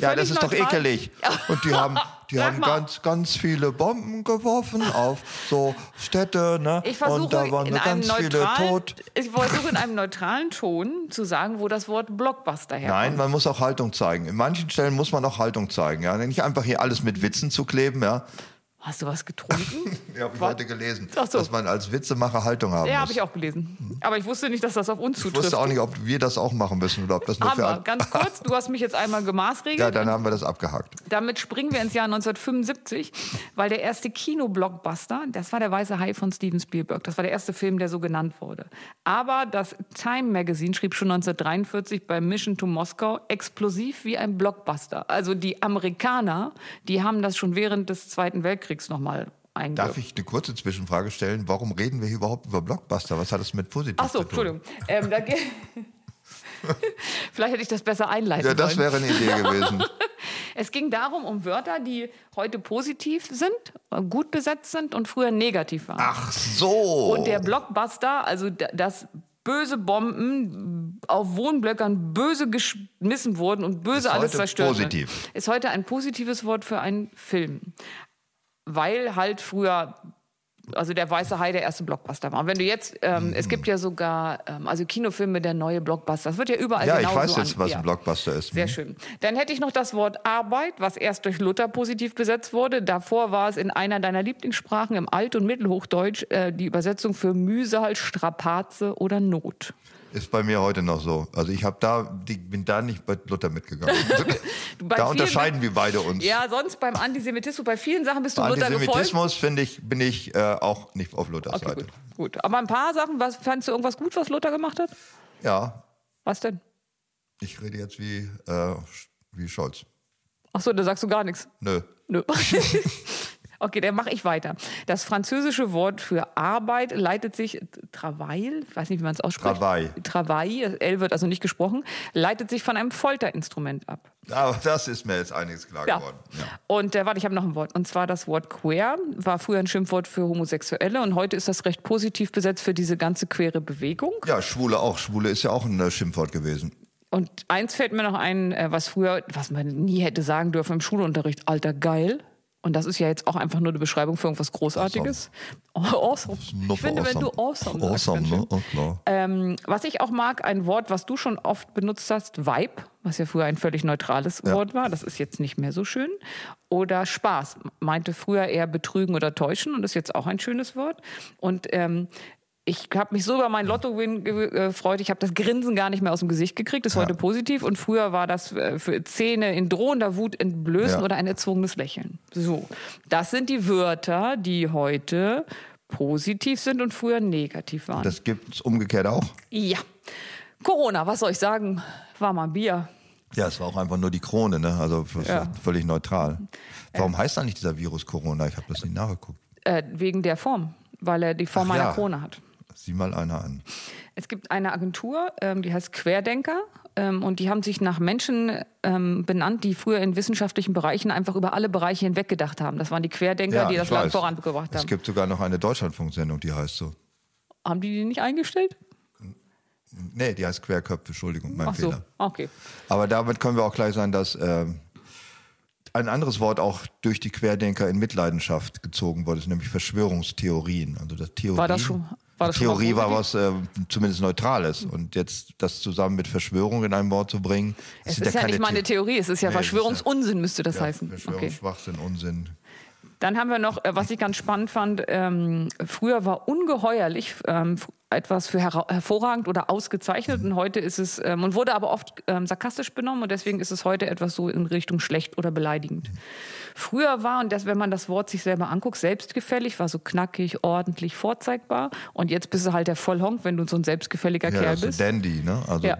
ja, das ist doch ekelig. Und die haben, die haben mal. ganz, ganz viele Bomben geworfen auf so Städte. Ne? Ich versuche Und da waren in ganz viele neutralen, tot. ich versuche in einem neutralen Ton zu sagen, wo das Wort Blockbuster herkommt. Nein, man muss auch Haltung zeigen. In manchen Stellen muss man auch Haltung zeigen. Ja? Nicht einfach hier alles mit Witzen zu kleben. Ja, Hast du was getrunken? ja habe ich heute gelesen, so. dass man als Witzemacher Haltung haben ja, habe ich auch gelesen. Aber ich wusste nicht, dass das auf uns Ich zutrifft. wusste auch nicht, ob wir das auch machen müssen oder ob das nur Haben für wir. Ganz kurz, du hast mich jetzt einmal gemaßregelt. Ja, dann haben wir das abgehakt. Damit springen wir ins Jahr 1975, weil der erste Kino-Blockbuster, das war der Weiße Hai von Steven Spielberg. Das war der erste Film, der so genannt wurde. Aber das Time Magazine schrieb schon 1943 bei Mission to Moskau explosiv wie ein Blockbuster. Also die Amerikaner, die haben das schon während des Zweiten Weltkriegs nochmal eingeführt. Darf ich eine kurze Zwischenfrage stellen? Warum reden wir hier überhaupt über Blockbuster? Was hat das mit positiv Ach so, zu tun? Entschuldigung. Ähm, Vielleicht hätte ich das besser einleiten Ja, das sollen. wäre eine Idee gewesen. Es ging darum, um Wörter, die heute positiv sind, gut besetzt sind und früher negativ waren. Ach so. Und der Blockbuster, also d- dass böse Bomben auf Wohnblöckern böse geschmissen wurden und böse Ist alles zerstört positiv. Ist heute ein positives Wort für einen Film. Weil halt früher, also der Weiße Hai der erste Blockbuster war. Und wenn du jetzt, ähm, es gibt ja sogar, ähm, also Kinofilme, der neue Blockbuster, das wird ja überall ja, ich genauso weiß jetzt, an- was ja. ein Blockbuster ist. Sehr schön. Dann hätte ich noch das Wort Arbeit, was erst durch Luther positiv besetzt wurde. Davor war es in einer deiner Lieblingssprachen im Alt- und Mittelhochdeutsch äh, die Übersetzung für Mühsal, Strapaze oder Not. Ist bei mir heute noch so. Also ich habe da, die, bin da nicht bei Luther mitgegangen. Da unterscheiden wir beide uns. Ja, sonst beim Antisemitismus, bei vielen Sachen bist du Bei Luther gefolgt. Antisemitismus finde ich, bin ich äh, auch nicht auf Luthers Okay, Seite. gut, gut. Aber ein paar Sachen, was, fandst du irgendwas gut, was Luther gemacht hat? Ja, Was denn? ich rede jetzt wie, äh, wie Scholz. Ach so, da sagst du gar nichts. Nö. Nö. Okay, dann mache ich weiter. Das französische Wort für Arbeit leitet sich Travail, ich weiß nicht, wie man es ausspricht. Travail. Travail, L wird also nicht gesprochen, leitet sich von einem Folterinstrument ab. Aber das ist mir jetzt einiges klar Ja. geworden. Ja. Und äh, warte, ich habe noch ein Wort. Und zwar das Wort queer war früher ein Schimpfwort für Homosexuelle und heute ist das recht positiv besetzt für diese ganze queere Bewegung. ja, Schwule auch. Schwule ist ja auch ein äh, Schimpfwort gewesen. Und eins fällt mir noch ein, äh, was früher, was man nie hätte sagen dürfen im Schulunterricht, alter geil. Und das ist ja jetzt auch einfach nur eine Beschreibung für irgendwas Großartiges. Awesome. Ich finde, wenn du awesome sagst, Awesome, ganz schön. ne? Oh. Ähm, was ich auch mag, ein Wort, was du schon oft benutzt hast, Vibe, was ja früher ein völlig neutrales Wort war, das ist jetzt nicht mehr so schön. Oder Spaß, meinte früher eher betrügen oder täuschen und ist jetzt auch ein schönes Wort. Und ähm, ich habe mich so über meinen Lotto-Win ge- gefreut, ich habe das Grinsen gar nicht mehr aus dem Gesicht gekriegt, ist heute positiv. Und früher war das äh, für Zähne in drohender Wut entblößen Ja. oder ein erzwungenes Lächeln. So, das sind die Wörter, die heute positiv sind und früher negativ waren. Das gibt es umgekehrt auch. Ja. Corona, was soll ich sagen? War mal Bier. Ja, es war auch einfach nur die Krone, ne? Also Ja. völlig neutral. Warum heißt eigentlich dieser Virus Corona? Ich habe das nicht nachgeguckt. Äh, wegen der Form, weil er die Form Ach einer ja. Krone hat. Sieh mal einer an. Es gibt eine Agentur, ähm, die heißt Querdenker. Ähm, und die haben sich nach Menschen ähm, benannt, die früher in wissenschaftlichen Bereichen einfach über alle Bereiche hinweg gedacht haben. Das waren die Querdenker, die ich das Land weiß. vorangebracht Es haben. gibt sogar noch eine Deutschlandfunksendung, die heißt so. Haben die die nicht eingestellt? Nee, die heißt Querköpfe, Entschuldigung, mein Ach so, Fehler. okay. Aber damit können wir auch gleich sein, dass ähm, ein anderes Wort auch durch die Querdenker in Mitleidenschaft gezogen wurde, ist nämlich Verschwörungstheorien. Also das Theorie, War das schon- war das Theorie war was äh, zumindest Neutrales. Und jetzt das zusammen mit Verschwörung in ein Wort zu bringen, Es ist ja keine nicht meine The- Theorie, es ist ja Nee, ja- Verschwörungsunsinn, müsste das ja, heißen. Okay. Verschwörungsschwachsinn, Unsinn. Dann haben wir noch, äh, was ich ganz spannend fand, ähm, früher war ungeheuerlich ähm, etwas für her hervorragend oder ausgezeichnet und heute ist es, ähm, und wurde aber oft ähm, sarkastisch benommen und deswegen ist es heute etwas so in Richtung schlecht oder beleidigend. Früher war, und das, wenn man das Wort sich selber anguckt, selbstgefällig, war so knackig, ordentlich, vorzeigbar und jetzt bist du halt der Vollhonk, wenn du so ein selbstgefälliger Ja, Kerl ist bist. Dandy, ne? Also, Ja.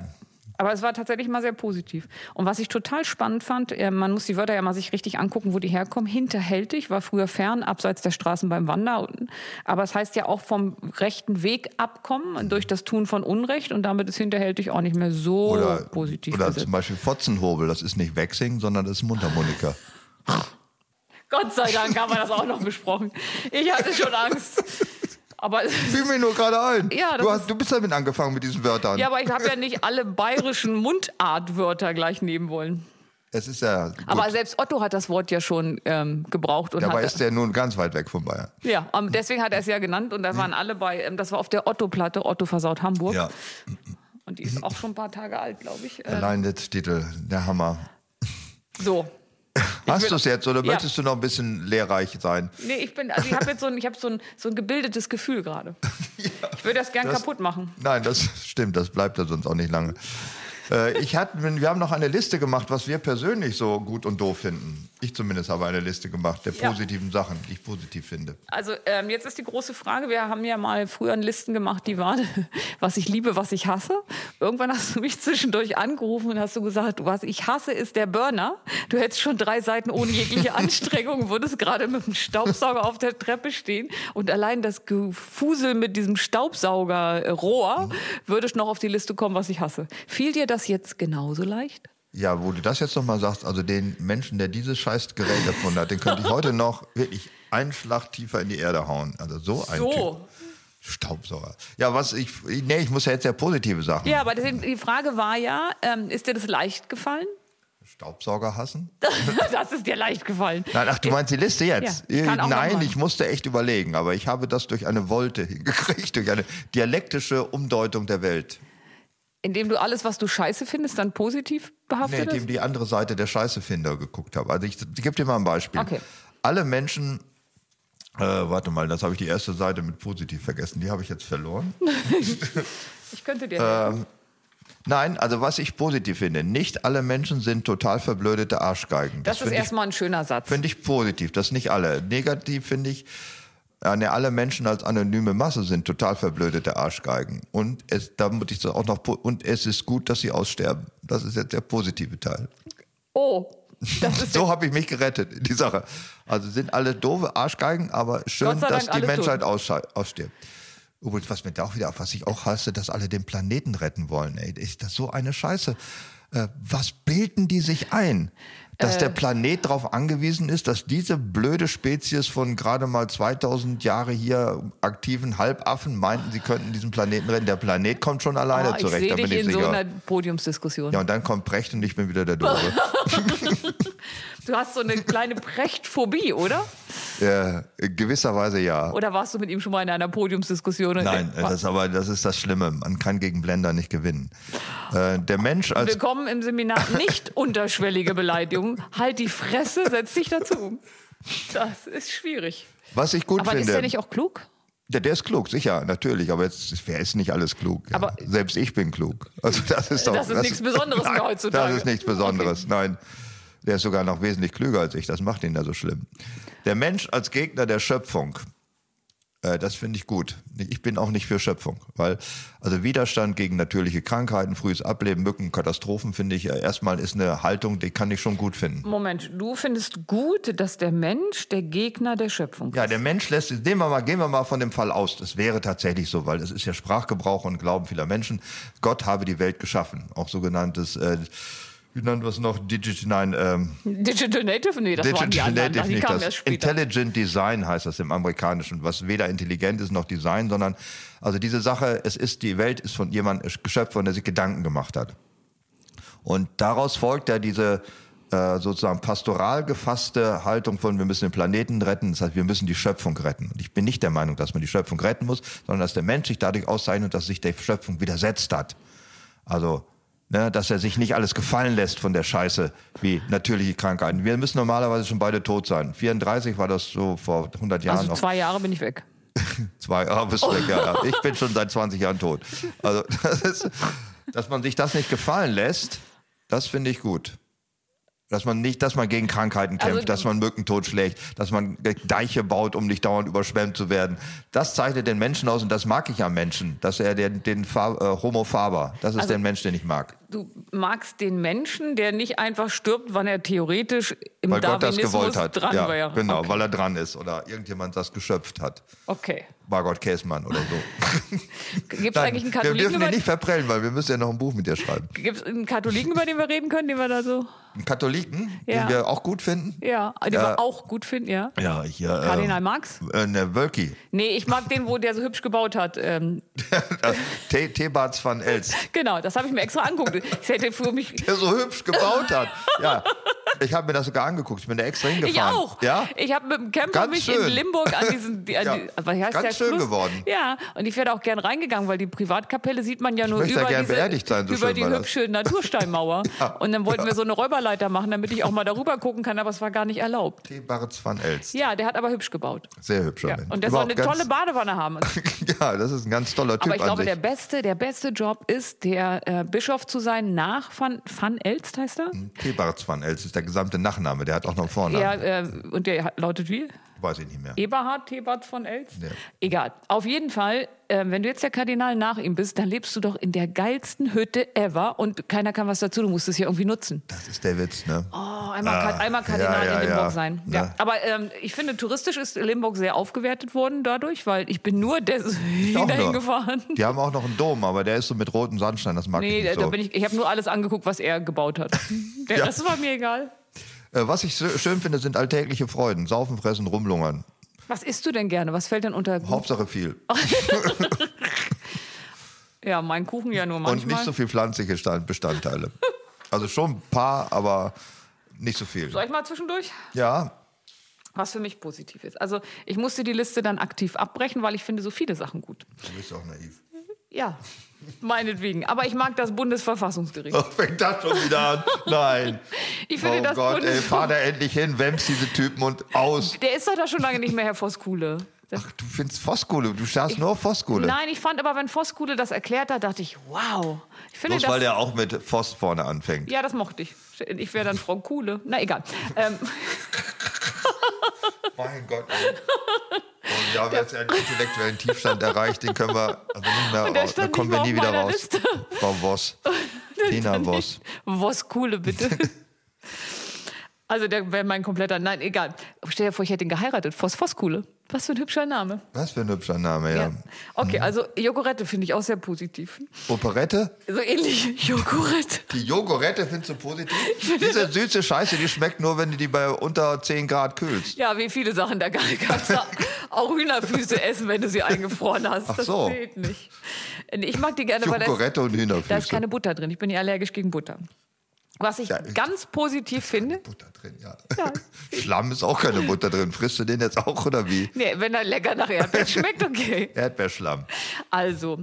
Aber es war tatsächlich mal sehr positiv. Und was ich total spannend fand, äh, man muss die Wörter ja mal sich richtig angucken, wo die herkommen. Hinterhältig war früher fern, abseits der Straßen beim Wandern. Aber es heißt ja auch vom rechten Weg abkommen durch das Tun von Unrecht. Und damit ist hinterhältig auch nicht mehr so oder positiv oder besetzt. zum Beispiel Fotzenhobel, das ist nicht Wegsingen, sondern das ist Mundharmonika. Gott sei Dank haben wir das auch noch besprochen. Ich hatte schon Angst. Aber Fiel mir nur gerade ein. Ja, du, hast, du bist damit angefangen mit diesen Wörtern. ja, aber ich habe ja nicht alle bayerischen Mundartwörter gleich nehmen wollen. Es ist ja. Gut. Aber selbst Otto hat das Wort ja schon ähm, gebraucht und Dabei ist der nun ganz weit weg von Bayern. Ja, ähm, deswegen hat er es ja genannt und da waren alle bei, ähm, das war auf der Otto-Platte, Otto versaut Hamburg. Ja. Und die ist auch schon ein paar Tage alt, glaube ich. Allein der Titel, der Hammer. so. Hast du es jetzt oder Ja. möchtest du noch ein bisschen lehrreich sein? Nee, ich bin, also ich habe jetzt so ein, ich hab so ein, so ein gebildetes Gefühl gerade. ich würde das gern das- kaputt machen. Nein, das stimmt, das bleibt ja sonst auch nicht lange. Äh, ich hatte, wir haben noch eine Liste gemacht, was wir persönlich so gut und doof finden. Ich zumindest habe eine Liste gemacht der Ja. positiven Sachen, die ich positiv finde. Also ähm, jetzt ist die große Frage, wir haben ja mal früher Listen gemacht, die waren, was ich liebe, was ich hasse. Irgendwann hast du mich zwischendurch angerufen und hast du gesagt, was ich hasse, ist der Burner. Du hättest schon drei Seiten ohne jegliche Anstrengung, würdest gerade mit dem Staubsauger auf der Treppe stehen und allein das Gefusel mit diesem Staubsaugerrohr würdest noch auf die Liste kommen, was ich hasse. Fiel dir das jetzt genauso leicht? Ja, wo du das jetzt nochmal sagst, also den Menschen, der dieses scheiß Gerät erfunden hat, den könnte ich heute noch wirklich einen Schlag tiefer in die Erde hauen. Also so ein. So. Staubsauger. Ja, was ich, nee, ich muss ja jetzt ja positive Sachen. Ja, aber deswegen, die Frage war ja, ähm, ist dir das leicht gefallen? Staubsauger hassen? das ist dir leicht gefallen. Nein, ach, du meinst die Liste jetzt? Ja, ich kann auch noch Nein, ich musste echt überlegen, aber ich habe das durch eine Wolte hingekriegt, durch eine dialektische Umdeutung der Welt. Indem du alles, was du scheiße findest, dann positiv Nee, behaftet indem ist? die andere Seite der Scheißefinder geguckt habe. Also ich, ich gebe dir mal ein Beispiel. Okay. Alle Menschen, äh, warte mal, das habe ich die erste Seite mit positiv vergessen. Die habe ich jetzt verloren. Ich könnte dir helfen. Nein, also was ich positiv finde, nicht alle Menschen sind total verblödete Arschgeigen. Das, ist finde ich, erstmal ein schöner Satz. finde ich positiv, das nicht alle. Negativ finde ich, ne, alle Menschen als anonyme Masse sind total verblödete Arschgeigen. Und es, da muss ich das auch noch, und es ist gut, dass sie aussterben. Das ist jetzt der positive Teil. Oh, So habe ich mich gerettet in die Sache. Also sind alle doofe Arschgeigen, aber schön, dass die Menschheit ausstirbt. Übrigens, was mir da auch wieder, was ich auch hasse, dass alle den Planeten retten wollen. Ey, ist das so eine Scheiße? Äh, was bilden die sich ein? Dass Äh. der Planet darauf angewiesen ist, dass diese blöde Spezies von gerade mal 2000 Jahre hier aktiven Halbaffen meinten, sie könnten diesen Planeten retten. Der Planet kommt schon alleine oh, ich zurecht, sehe da bin dich ich in so sicher. einer Podiumsdiskussion. ja, und dann kommt Precht und ich bin wieder der Doofe. Du hast so eine kleine Prechtphobie, oder? ja, in gewisser Weise ja. Oder warst du mit ihm schon mal in einer Podiumsdiskussion? Nein, das ist aber das ist das Schlimme. Man kann gegen Blender nicht gewinnen. Äh, der Mensch als Willkommen im Seminar nicht unterschwellige Beleidigung. Halt die Fresse, setz dich dazu. Das ist schwierig. was ich gut Aber finde. ist der nicht auch klug? ja, der ist klug, sicher, natürlich. Aber jetzt wer ist nicht alles klug? Ja. Aber- Selbst ich bin klug. Also das ist doch. Das ist nichts Besonderes Nein, heutzutage. Das ist nichts Besonderes. Nein, der ist sogar noch wesentlich klüger als ich. Das macht ihn ja so schlimm. Der Mensch als Gegner der Schöpfung. Äh, Das finde ich gut. Ich bin auch nicht für Schöpfung, weil also Widerstand gegen natürliche Krankheiten, frühes Ableben, Mücken, Katastrophen finde ich äh, erstmal ist eine Haltung, die kann ich schon gut finden. Moment, du findest gut, dass der Mensch der Gegner der Schöpfung ist. Ja, der Mensch lässt, nehmen wir mal, gehen wir mal von dem Fall aus. Das wäre tatsächlich so, weil es ist ja Sprachgebrauch und Glauben vieler Menschen. Gott habe die Welt geschaffen. Auch sogenanntes, äh, wie nennt es noch? Digital, nein, ähm, Digital Native? Nee, das waren die Digital anderen. Native die nicht. kamen Das erst später. Intelligent Design heißt das im Amerikanischen, was weder intelligent ist noch Design, sondern also diese Sache, es ist, die Welt ist von jemandem geschöpft worden, der sich Gedanken gemacht hat. Und daraus folgt ja diese äh, sozusagen pastoral gefasste Haltung von, wir müssen den Planeten retten, das heißt, wir müssen die Schöpfung retten. Und ich bin nicht der Meinung, dass man die Schöpfung retten muss, sondern dass der Mensch sich dadurch auszeichnet, dass sich der Schöpfung widersetzt hat. Also Ne, dass er sich nicht alles gefallen lässt von der Scheiße wie natürliche Krankheiten. Wir müssen normalerweise schon beide tot sein. 34 war das so vor 100 Jahren Also noch. zwei Jahre bin ich weg. Zwei, ah, bist du weg, ja, ja. Ich bin schon seit 20 Jahren tot. Also, das ist, dass man sich das nicht gefallen lässt, das finde ich gut. Dass man nicht, dass man gegen Krankheiten kämpft, Also- dass man Mücken totschlägt, dass man Deiche baut, um nicht dauernd überschwemmt zu werden. Das zeichnet den Menschen aus und das mag ich am Menschen, dass er den, den Fa- äh, Homo faber, das ist Also- der Mensch, den ich mag. Du magst den Menschen, der nicht einfach stirbt, wann er theoretisch im Weil Gott das gewollt hat. dran ja, wäre. Genau, Okay. weil er dran ist oder irgendjemand das geschöpft hat. okay. Margot Käßmann oder so. Gibt es eigentlich einen wir Katholiken, dürfen über, ihn nicht verprellen, weil wir müssen ja noch ein Buch mit dir schreiben. gibt's einen Katholiken, über den wir reden können, den wir da so. Einen Katholiken, Ja. den wir auch gut finden. Ja, den Ja. wir auch gut finden, ja. Ja, hier. Kardinal Marx? Äh, ne, Wölki. Nee, ich mag den, wo der so hübsch gebaut hat. Ähm, Thebats van Els. genau, das habe ich mir extra angeguckt. Ich hätte für mich. Der so hübsch gebaut hat. Ja. Ich habe mir das sogar angeguckt. Ich bin da extra Ich hingefahren. auch. Ja? Ich habe mit dem Camper Ganz mich schön. in Limburg an diesen. Die, an Ja, die, was heißt ganz der schön Fluss? geworden. Ja, und ich wäre auch gern reingegangen, weil die Privatkapelle sieht man ja nur über, gern diese, sein, so über die hübsche Natursteinmauer. Und dann wollten wir so eine Räuberleiter machen, damit ich auch mal darüber gucken kann, aber es war gar nicht erlaubt. Thebats van Els. Ja, der hat aber hübsch gebaut. Sehr hübscher Ja. Mensch. Und der soll eine tolle Badewanne haben. Ja, das ist ein ganz toller Typ Aber ich glaube, der beste, der beste Job ist, der äh, Bischof zu sein nach Van, Van Elst, heißt er? Thebats van Els ist der gesamte Nachname. Der hat auch noch einen Vornamen. Ja, äh, und der lautet wie? Weiß ich nicht mehr. Eberhard Thebats von Elst? Ja. Egal. Auf jeden Fall, äh, wenn du jetzt der Kardinal nach ihm bist, dann lebst du doch in der geilsten Hütte ever und keiner kann was dazu. Du musst es hier irgendwie nutzen. Das ist der Witz, ne? Oh, einmal, Ka- einmal Kardinal Ah, ja, ja, in Limburg ja. sein. Ne? Ja. Aber ähm, ich finde, touristisch ist Limburg sehr aufgewertet worden dadurch, weil ich bin nur des Ich auch dahin nur. gefahren. Die haben auch noch einen Dom, aber der ist so mit rotem Sandstein, das mag Nee, ich nicht da so. bin ich, ich habe nur alles angeguckt, was er gebaut hat. Der, Ja. Das war mir egal. Äh, Was ich schön finde, sind alltägliche Freuden. Saufen, fressen, rumlungern. Was isst du denn gerne? Was fällt denn unter Hauptsache viel. Ja, mein Kuchen ja nur manchmal. Und nicht so viel pflanzliche Stand- Bestandteile. Also schon ein paar, aber nicht so viel. Soll ich mal zwischendurch? Ja, Was für mich positiv ist. Also ich musste die Liste dann aktiv abbrechen, weil ich finde so viele Sachen gut. du bist auch naiv. Ja, meinetwegen. Aber ich mag das Bundesverfassungsgericht. Oh, fängt das schon wieder an? Nein. Ich finde oh das Gott, ey, fahr da endlich hin, wämst diese Typen und aus. Der ist doch da schon lange nicht mehr Herr Voskuhle. Das, Du findest Voskuhle, du starrst nur auf Voskuhle. nein, ich fand aber, wenn Voskuhle das erklärt hat, dachte ich, wow. Ich finde Bloß weil der auch mit Voss vorne anfängt. ja, das mochte ich. Ich wäre dann Frau Kuhle. Na, egal. Ähm, Mein Gott. Ey. Und wir haben jetzt einen intellektuellen Tiefstand erreicht, den können wir also nicht mehr raus. Da kommen wir nie wieder raus. Liste. Frau Voss. Tina Voss. Voskuhle, bitte. Also, der wäre mein kompletter. Nein, egal. Stell dir vor, ich hätte ihn geheiratet. Vos Voskuhle. Was für ein hübscher Name. Was für ein hübscher Name, ja. Ja. Okay, also Jogurette finde ich auch sehr positiv. Operette? So ähnlich Jogurette. Die Jogurette findest du positiv? Diese süße Scheiße, die schmeckt nur, wenn du die bei unter 10 Grad kühlst. Ja, wie viele Sachen da gar nicht. Kannst du auch Hühnerfüße essen, wenn du sie eingefroren hast. Ach das so. zählt nicht. Ich mag die gerne, weil da ist, und Hühnerfüße. da ist keine Butter drin. Ich bin ja allergisch gegen Butter. Was ich Ja, ganz positiv finde, Butter drin, ja. Schlamm ist auch keine Butter drin. Frisst du den jetzt auch oder wie? nee, wenn er lecker nach Erdbeeren schmeckt, okay. Erdbeerschlamm. Also,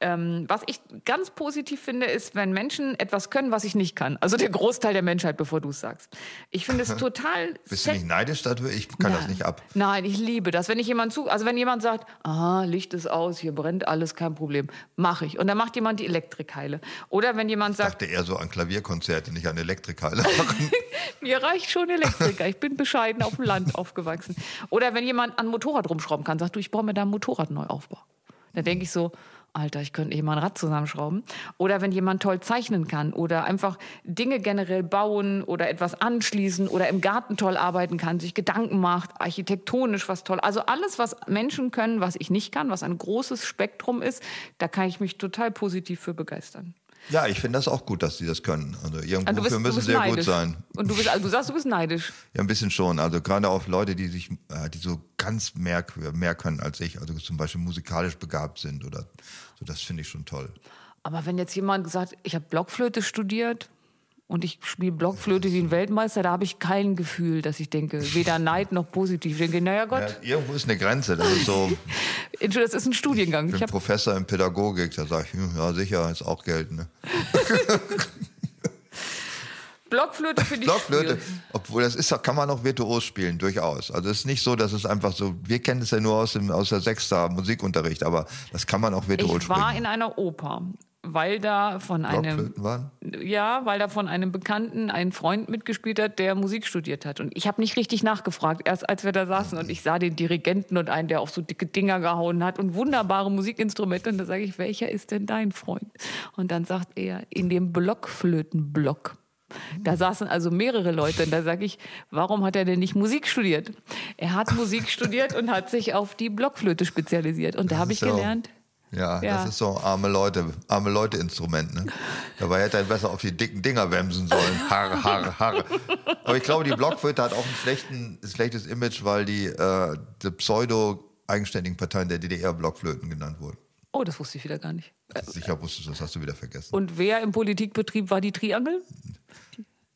ähm, was ich ganz positiv finde, ist, wenn Menschen etwas können, was ich nicht kann. Also der Großteil der Menschheit, bevor du es sagst. Ich finde es total. Bist du nicht neidisch dadurch? Ich kann das nicht ab. Nein, ich liebe das. Wenn ich jemand zu, also wenn jemand sagt, ah, Licht ist aus, hier brennt alles, kein Problem, mache ich. Und dann macht jemand die Elektrikheile. Oder wenn jemand Ich sagt, dachte eher so an Klavierkonzerte, nicht an Elektrikhalle machen. mir reicht schon Elektriker, ich bin bescheiden auf dem Land aufgewachsen. Oder wenn jemand an Motorrad rumschrauben kann, sagt du, ich brauche mir da ein Motorrad neu aufbauen. Dann denke ich so, Alter, ich könnte eh mal ein Rad zusammenschrauben. Oder wenn jemand toll zeichnen kann oder einfach Dinge generell bauen oder etwas anschließen oder im Garten toll arbeiten kann, sich Gedanken macht, architektonisch was toll. Also alles, was Menschen können, was ich nicht kann, was ein großes Spektrum ist, da kann ich mich total positiv für begeistern. Ja, ich finde das auch gut, dass die das können. Also irgendwo du bist, müssen sehr neidisch. gut sein. Und du, bist, also du sagst, du bist neidisch. Ja, ein bisschen schon. Also gerade auf Leute, die sich, äh, die so ganz mehr, mehr können als ich, also zum Beispiel musikalisch begabt sind oder so, das finde ich schon toll. Aber wenn jetzt jemand sagt, ich habe Blockflöte studiert, und ich spiele Blockflöte wie ein Weltmeister, da habe ich kein Gefühl, dass ich denke, weder Neid noch positiv. Ich denke, naja Gott, Ja, irgendwo ist eine Grenze. Das ist so das ist ein Studiengang. Ich einen hab, Professor in Pädagogik, da sage ich, hm, ja sicher, ist auch Geld. Ne? Blockflöte finde ich Blockflöte, obwohl das ist, kann man auch virtuos spielen, durchaus. Also es ist nicht so, dass es einfach so, wir kennen es ja nur aus dem aus der Sechster Musikunterricht, aber das kann man auch virtuos Ich war spielen. in einer Oper, weil da von einem Blockflöten waren? ja, weil da von einem Bekannten ein Freund mitgespielt hat, der Musik studiert hat. Und ich habe nicht richtig nachgefragt, erst als wir da saßen und ich sah den Dirigenten und einen, der auf so dicke Dinger gehauen hat und wunderbare Musikinstrumente. Und da sage ich, welcher ist denn dein Freund? Und dann sagt er, in dem Blockflötenblock. Da saßen also mehrere Leute und da sage ich, warum hat er denn nicht Musik studiert? Er hat Musik studiert und hat sich auf die Blockflöte spezialisiert. Und da habe ich so. gelernt, Ja, Ja. das ist so arme Leute, arme Leute Instrument. Ne? Dabei hätte er besser auf die dicken Dinger wemsen sollen. Harre, harre, harre. Aber ich glaube, die Blockflöte hat auch ein schlechtes Image, weil die, äh, die pseudo-eigenständigen Parteien der DDR Blockflöten genannt wurden. Oh, das wusste ich wieder gar nicht. Sicher wusstest du, das hast du wieder vergessen. Und wer im Politikbetrieb war die Triangel?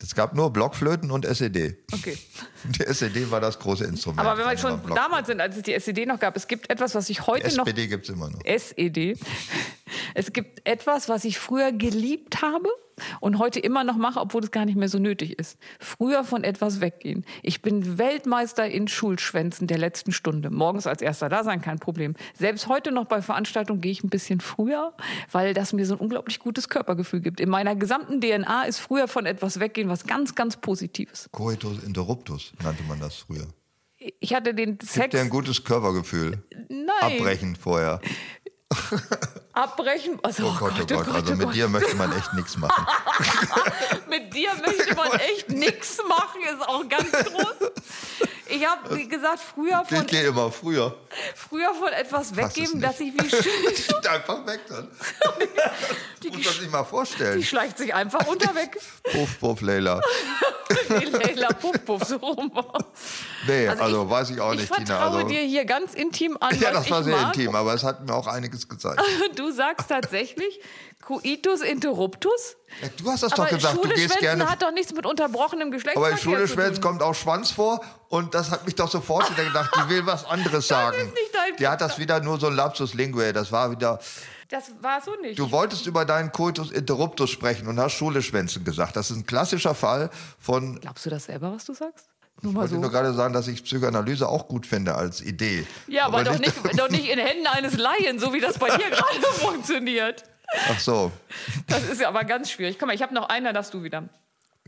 Es gab nur Blockflöten und SED. Okay. Die SED war das große Instrument. Aber wenn wir schon damals sind, als es die SED noch gab, es gibt etwas, was ich heute noch. SPD gibt es immer noch. SED. Es gibt etwas, was ich früher geliebt habe und heute immer noch mache, obwohl es gar nicht mehr so nötig ist. Früher von etwas weggehen. Ich bin Weltmeister in Schulschwänzen der letzten Stunde. Morgens als erster da sein, kein Problem. Selbst heute noch bei Veranstaltungen gehe ich ein bisschen früher, weil das mir so ein unglaublich gutes Körpergefühl gibt. In meiner gesamten DNA ist früher von etwas weggehen was ganz, ganz Positives. Coitus interruptus nannte man das früher. Ich hatte den Gibt Sex. dir ein gutes Körpergefühl. Nein. Abbrechen vorher. Abbrechen. Also, Oh Gott, oh Gott. Also mit dir möchte man echt nichts machen. Mit dir möchte man echt nichts machen, ist auch ganz groß. Ich habe, wie gesagt, früher Ich von, gehe immer früher. früher von etwas weggeben, dass ich wie schön. Einfach weg dann. Die, Muss man sich mal vorstellen. die schleicht sich einfach unterweg. Puff, puff, Leila. Wie Leila Puff Puff so rum. Nee, Also also, ich- weiß ich auch Ich nicht, vertraue Tina. Also, dir hier ganz intim an, ja, das war ich sehr mag. intim, aber es hat mir auch einiges gezeigt. Du sagst tatsächlich Coitus interruptus. Ja, du hast das Aber doch gesagt, Schule du gehst schwänzen gerne. hat doch nichts mit unterbrochenem Geschlechtsverkehr Aber in Schule zu Schwänz tun. kommt auch Schwanz vor und das hat mich doch sofort wieder gedacht, die will was anderes sagen. ist nicht dein- Die hat das wieder nur so ein Lapsus Linguae, das war wieder, Das war so nicht. du wolltest über deinen Coitus interruptus sprechen und hast Schule Schwänzen gesagt. Das ist ein klassischer Fall von, Glaubst du das selber, was du sagst? Nur ich mal wollte so. nur gerade sagen, dass ich Psychoanalyse auch gut finde als Idee. Ja, aber, doch, nicht, doch nicht in Händen eines Laien, so wie das bei dir gerade funktioniert. Ach so, Das ist ja aber ganz schwierig. Komm mal, ich habe noch einen, da darfst du wieder.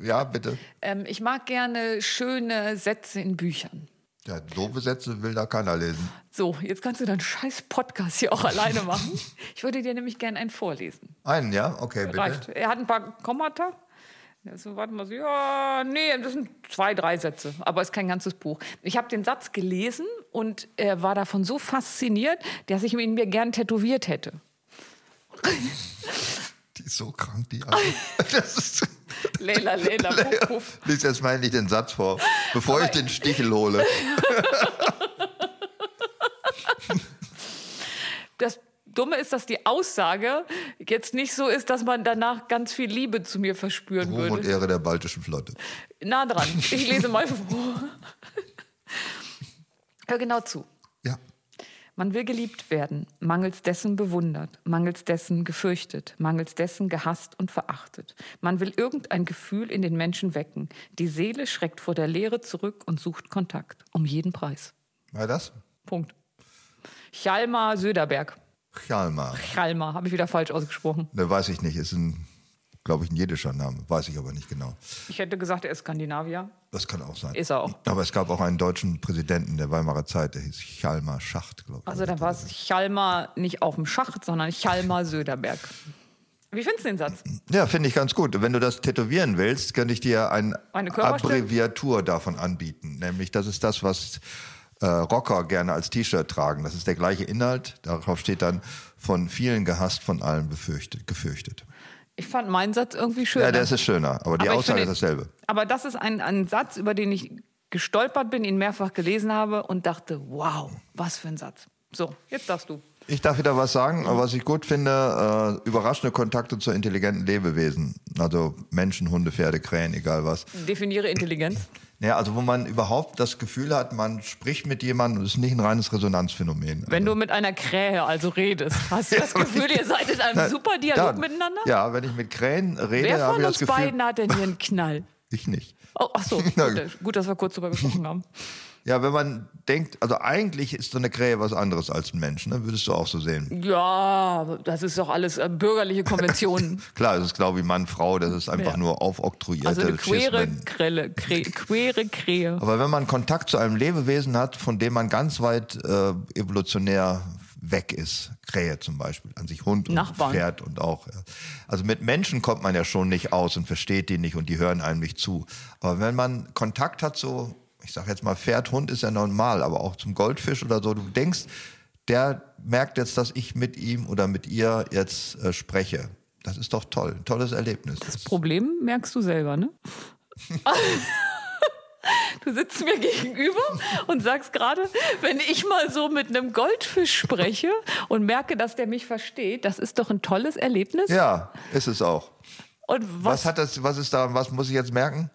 ja, bitte. Ähm, ich mag gerne schöne Sätze in Büchern. Ja, doofe Sätze will da keiner lesen. So, jetzt kannst du deinen scheiß Podcast hier auch alleine machen. Ich würde dir nämlich gerne einen vorlesen. Einen, ja? Okay, bitte. Reicht. Er hat ein paar Kommata. Also, warte mal, so, ja, nee, das sind zwei, drei Sätze, aber ist kein ganzes Buch. Ich habe den Satz gelesen und er war davon so fasziniert, dass ich ihn mir gern tätowiert hätte. Die ist so krank, die Alte. Das ist, Leila, Leila, puff, puff. lies jetzt mal endlich den Satz vor, bevor ich den Stichel hole. Das Dumme ist, dass die Aussage jetzt nicht so ist, dass man danach ganz viel Liebe zu mir verspüren Ruhm und würde. Ehre der baltischen Flotte. Nah dran. Ich lese mal vor. Hör genau zu. Ja. Man will geliebt werden, mangels dessen bewundert, mangels dessen gefürchtet, mangels dessen gehasst und verachtet. Man will irgendein Gefühl in den Menschen wecken. Die Seele schreckt vor der Leere zurück und sucht Kontakt. Um jeden Preis. War das? Punkt. Chalmar Söderberg. Chalmar. Chalmar, habe ich wieder falsch ausgesprochen. Ne, weiß ich nicht. Ist ein, glaube ich, ein jiddischer Name. Weiß ich aber nicht genau. Ich hätte gesagt, er ist Skandinavier. Das kann auch sein. Ist er auch. Aber es gab auch einen deutschen Präsidenten der Weimarer Zeit, der hieß Chalmar Schacht, glaube ich. Also dann war es Chalmar nicht auf dem Schacht, sondern Chalmar Söderberg. Wie findest du den Satz? Ja, finde ich ganz gut. Wenn du das tätowieren willst, könnte ich dir ein Eine? Abbreviatur davon anbieten. Nämlich, das ist das, was äh, Rocker gerne als T-Shirt tragen. Das ist der gleiche Inhalt. Darauf steht dann von vielen gehasst, von allen befürchtet, gefürchtet. Ich fand meinen Satz irgendwie schön. Ja, der ist schöner, aber die Aber Aussage finde- ist dasselbe. Aber das ist ein, ein Satz, über den ich gestolpert bin, ihn mehrfach gelesen habe und dachte, wow, was für ein Satz. So, jetzt darfst du. Ich darf wieder was sagen, was ich gut finde, äh, überraschende Kontakte zu intelligenten Lebewesen. Also Menschen, Hunde, Pferde, Krähen, egal was. Definiere Intelligenz. Ja, also wo man überhaupt das Gefühl hat, man spricht mit jemandem und es ist nicht ein reines Resonanzphänomen. Wenn du mit einer Krähe also redest, hast du das Gefühl, ihr seid in einem Nein, super Dialog ja, miteinander? Ja, wenn ich mit Krähen rede, Wer habe von uns Gefühl, beiden hat denn hier einen Knall? ich nicht. Oh, ach so, Na gut, gut, dass wir kurz drüber gesprochen haben. Ja, wenn man denkt, also eigentlich ist so eine Krähe was anderes als ein Mensch, ne? würdest du auch so sehen. Ja, das ist doch alles äh, bürgerliche Konventionen. Klar, es ist genau wie Mann, Frau, das ist einfach Ja. nur aufoktroyierte Also eine quere, Schismen. Krelle, Krä, quere Krähe. Aber wenn man Kontakt zu einem Lebewesen hat, von dem man ganz weit äh, evolutionär weg ist, Krähe zum Beispiel, an sich Hund und Nachbarn. Pferd und auch. Also mit Menschen kommt man ja schon nicht aus und versteht die nicht und die hören einem nicht zu. Aber wenn man Kontakt hat, so, ich sag jetzt mal, Pferd, Hund ist ja normal, aber auch zum Goldfisch oder so, du denkst, der merkt jetzt, dass ich mit ihm oder mit ihr jetzt äh, spreche. Das ist doch toll, ein tolles Erlebnis. Das Problem merkst du selber, ne? Du sitzt mir gegenüber und sagst gerade, wenn ich mal so mit einem Goldfisch spreche und merke, dass der mich versteht, das ist doch ein tolles Erlebnis. ja, ist es auch. Und Was was, hat das, was ist da, was muss ich jetzt merken?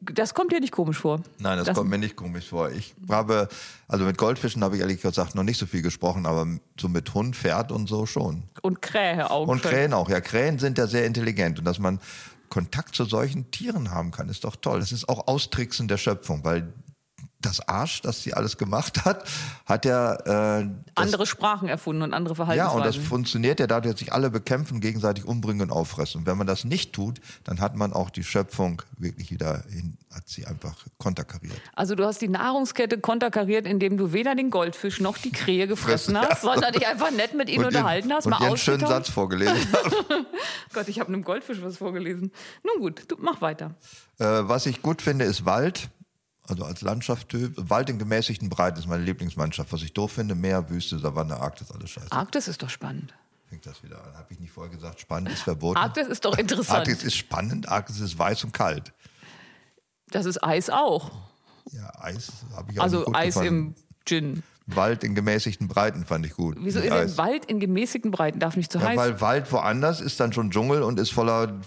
Das kommt dir nicht komisch vor. Nein, das, Das- kommt mir nicht komisch vor. Ich habe, also mit Goldfischen habe ich ehrlich gesagt noch nicht so viel gesprochen, aber so mit Hund, Pferd und so schon. Und Krähe auch. Und schon. Krähen auch. Ja, Krähen sind ja sehr intelligent und dass man Kontakt zu solchen Tieren haben kann, ist doch toll. Das ist auch Austricksen der Schöpfung, weil das Arsch, das sie alles gemacht hat, hat ja äh, Andere Sprachen erfunden und andere ja, Verhaltensweisen. und das funktioniert ja dadurch, dass sich alle bekämpfen, gegenseitig umbringen und auffressen. Und wenn man das nicht tut, dann hat man auch die Schöpfung wirklich wieder hin, hat sie einfach konterkariert. Also du hast die Nahrungskette konterkariert, indem du weder den Goldfisch noch die Krähe gefressen Ja. hast, sondern dich einfach nett mit ihnen Und unterhalten hast, und mal ihren schönen. Satz vorgelesen. Gott, ich habe einem Goldfisch was vorgelesen. Nun gut, du mach weiter. Äh, was ich gut finde, ist Wald. Also als Landschaftstyp. Wald in gemäßigten Breiten ist meine Lieblingsmannschaft. Was ich doof finde, Meer, Wüste, Savanne, Arktis, alles scheiße. Arktis ist doch spannend. Fängt das wieder an. Habe ich nicht vorher gesagt. Spannend ist verboten. Arktis ist doch interessant. Arktis ist spannend. Arktis ist weiß und kalt. Das ist Eis auch. Ja, Eis habe ich auch Also Eis gefunden. im Gin. Wald in gemäßigten Breiten fand ich gut. Wieso ist Eis. ein Wald in gemäßigten Breiten? Darf nicht zu Ja, heiß weil Wald woanders ist dann schon Dschungel und ist voller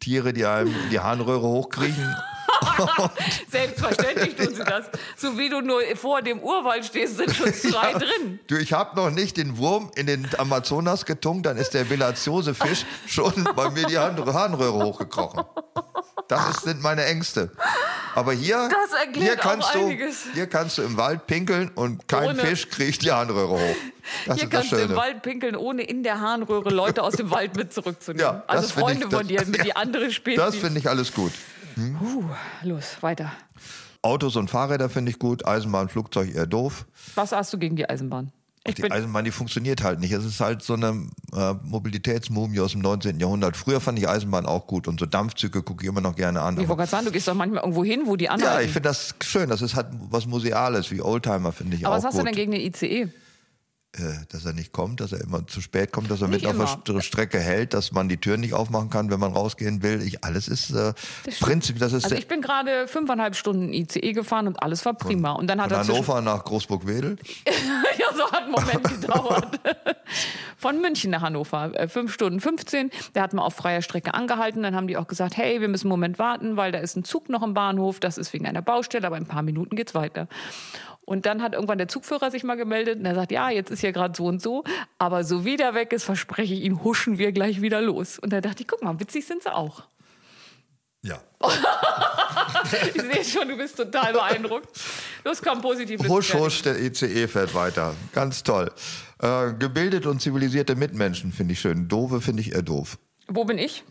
Tiere, die einem in die Harnröhre hochkriechen. Selbstverständlich tun sie das. So wie du nur vor dem Urwald stehst, sind schon zwei drin. Du, ich habe noch nicht den Wurm in den Amazonas getunkt, dann ist der Bilatiose-Fisch schon bei mir die Harn- Harnröhre hochgekrochen. Das ist, sind meine Ängste. Aber hier, Das hier, kannst du, einiges. hier kannst du im Wald pinkeln und kein Ohne- Fisch kriegt die Harnröhre hoch. Das Hier das kannst du im. Wald pinkeln, ohne in der Harnröhre Leute aus dem Wald mit zurückzunehmen. Ja, also das Freunde ich- von dir, das- mit die andere Spezies. Das finde ich alles gut. Puh, los, weiter. Autos und Fahrräder finde ich gut, Eisenbahn, Flugzeug eher doof. Was hast du gegen die Eisenbahn? Ich Die Eisenbahn, die funktioniert halt nicht. Es ist halt so eine äh, Mobilitätsmumie aus dem 19. Jahrhundert. Früher fand ich Eisenbahn auch gut und so Dampfzüge gucke ich immer noch gerne an. ich Aber- wollte gerade sagen, du gehst doch manchmal irgendwo hin, wo die Ja, anhalten. ich finde das schön. Das ist halt was Museales, wie Oldtimer, finde ich Aber auch was hast gut. du denn gegen den ICE? Äh, dass er nicht kommt, dass er immer zu spät kommt, dass er Nicht auf immer. der St- Strecke hält, dass man die Tür nicht aufmachen kann, wenn man rausgehen will. Ich, alles ist äh, Das. Prinzip, das ist Also ich bin gerade fünfeinhalb Stunden ICE gefahren und alles war prima. Und dann hat von er Hannover nach Großburg-Wedel. ja, so hat ein Moment gedauert. Von München nach Hannover, äh, fünf Stunden 15. Der hat mal auf freier Strecke angehalten. Dann haben die auch gesagt, hey, wir müssen einen Moment warten, weil da ist ein Zug noch im Bahnhof. Das ist wegen einer Baustelle, aber in ein paar Minuten geht's weiter. Und dann hat irgendwann der Zugführer sich mal gemeldet und er sagt, ja, jetzt ist hier gerade so und so, aber so wie der weg ist, verspreche ich Ihnen, huschen wir gleich wieder los. Und da dachte ich, guck mal, witzig sind sie auch. Ja. Ich sehe schon, du bist total beeindruckt. Los, komm, positiv. Husch, husch, der ICE fährt weiter. Ganz toll. Äh, gebildet und zivilisierte Mitmenschen finde ich schön. Dove finde ich eher doof. Wo bin ich?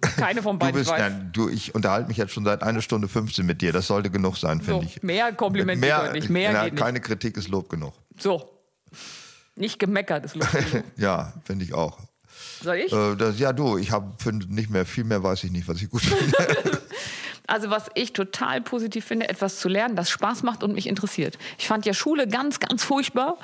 Keine von Du beiden. bist, ich weiß. nein, du, ich unterhalte mich jetzt schon seit einer Stunde 15 mit dir. Das sollte genug sein, So, finde ich. mehr Kompliment geht heute nicht. Mehr na, geht nicht. keine Kritik ist Lob genug. So. Nicht gemeckert ist lustig. Ja, finde ich auch. Soll ich? Äh, das, ja, du, ich habe nicht mehr, viel mehr weiß ich nicht, was ich gut finde. Also was ich total positiv finde, etwas zu lernen, das Spaß macht und mich interessiert. Ich fand ja Schule ganz, ganz furchtbar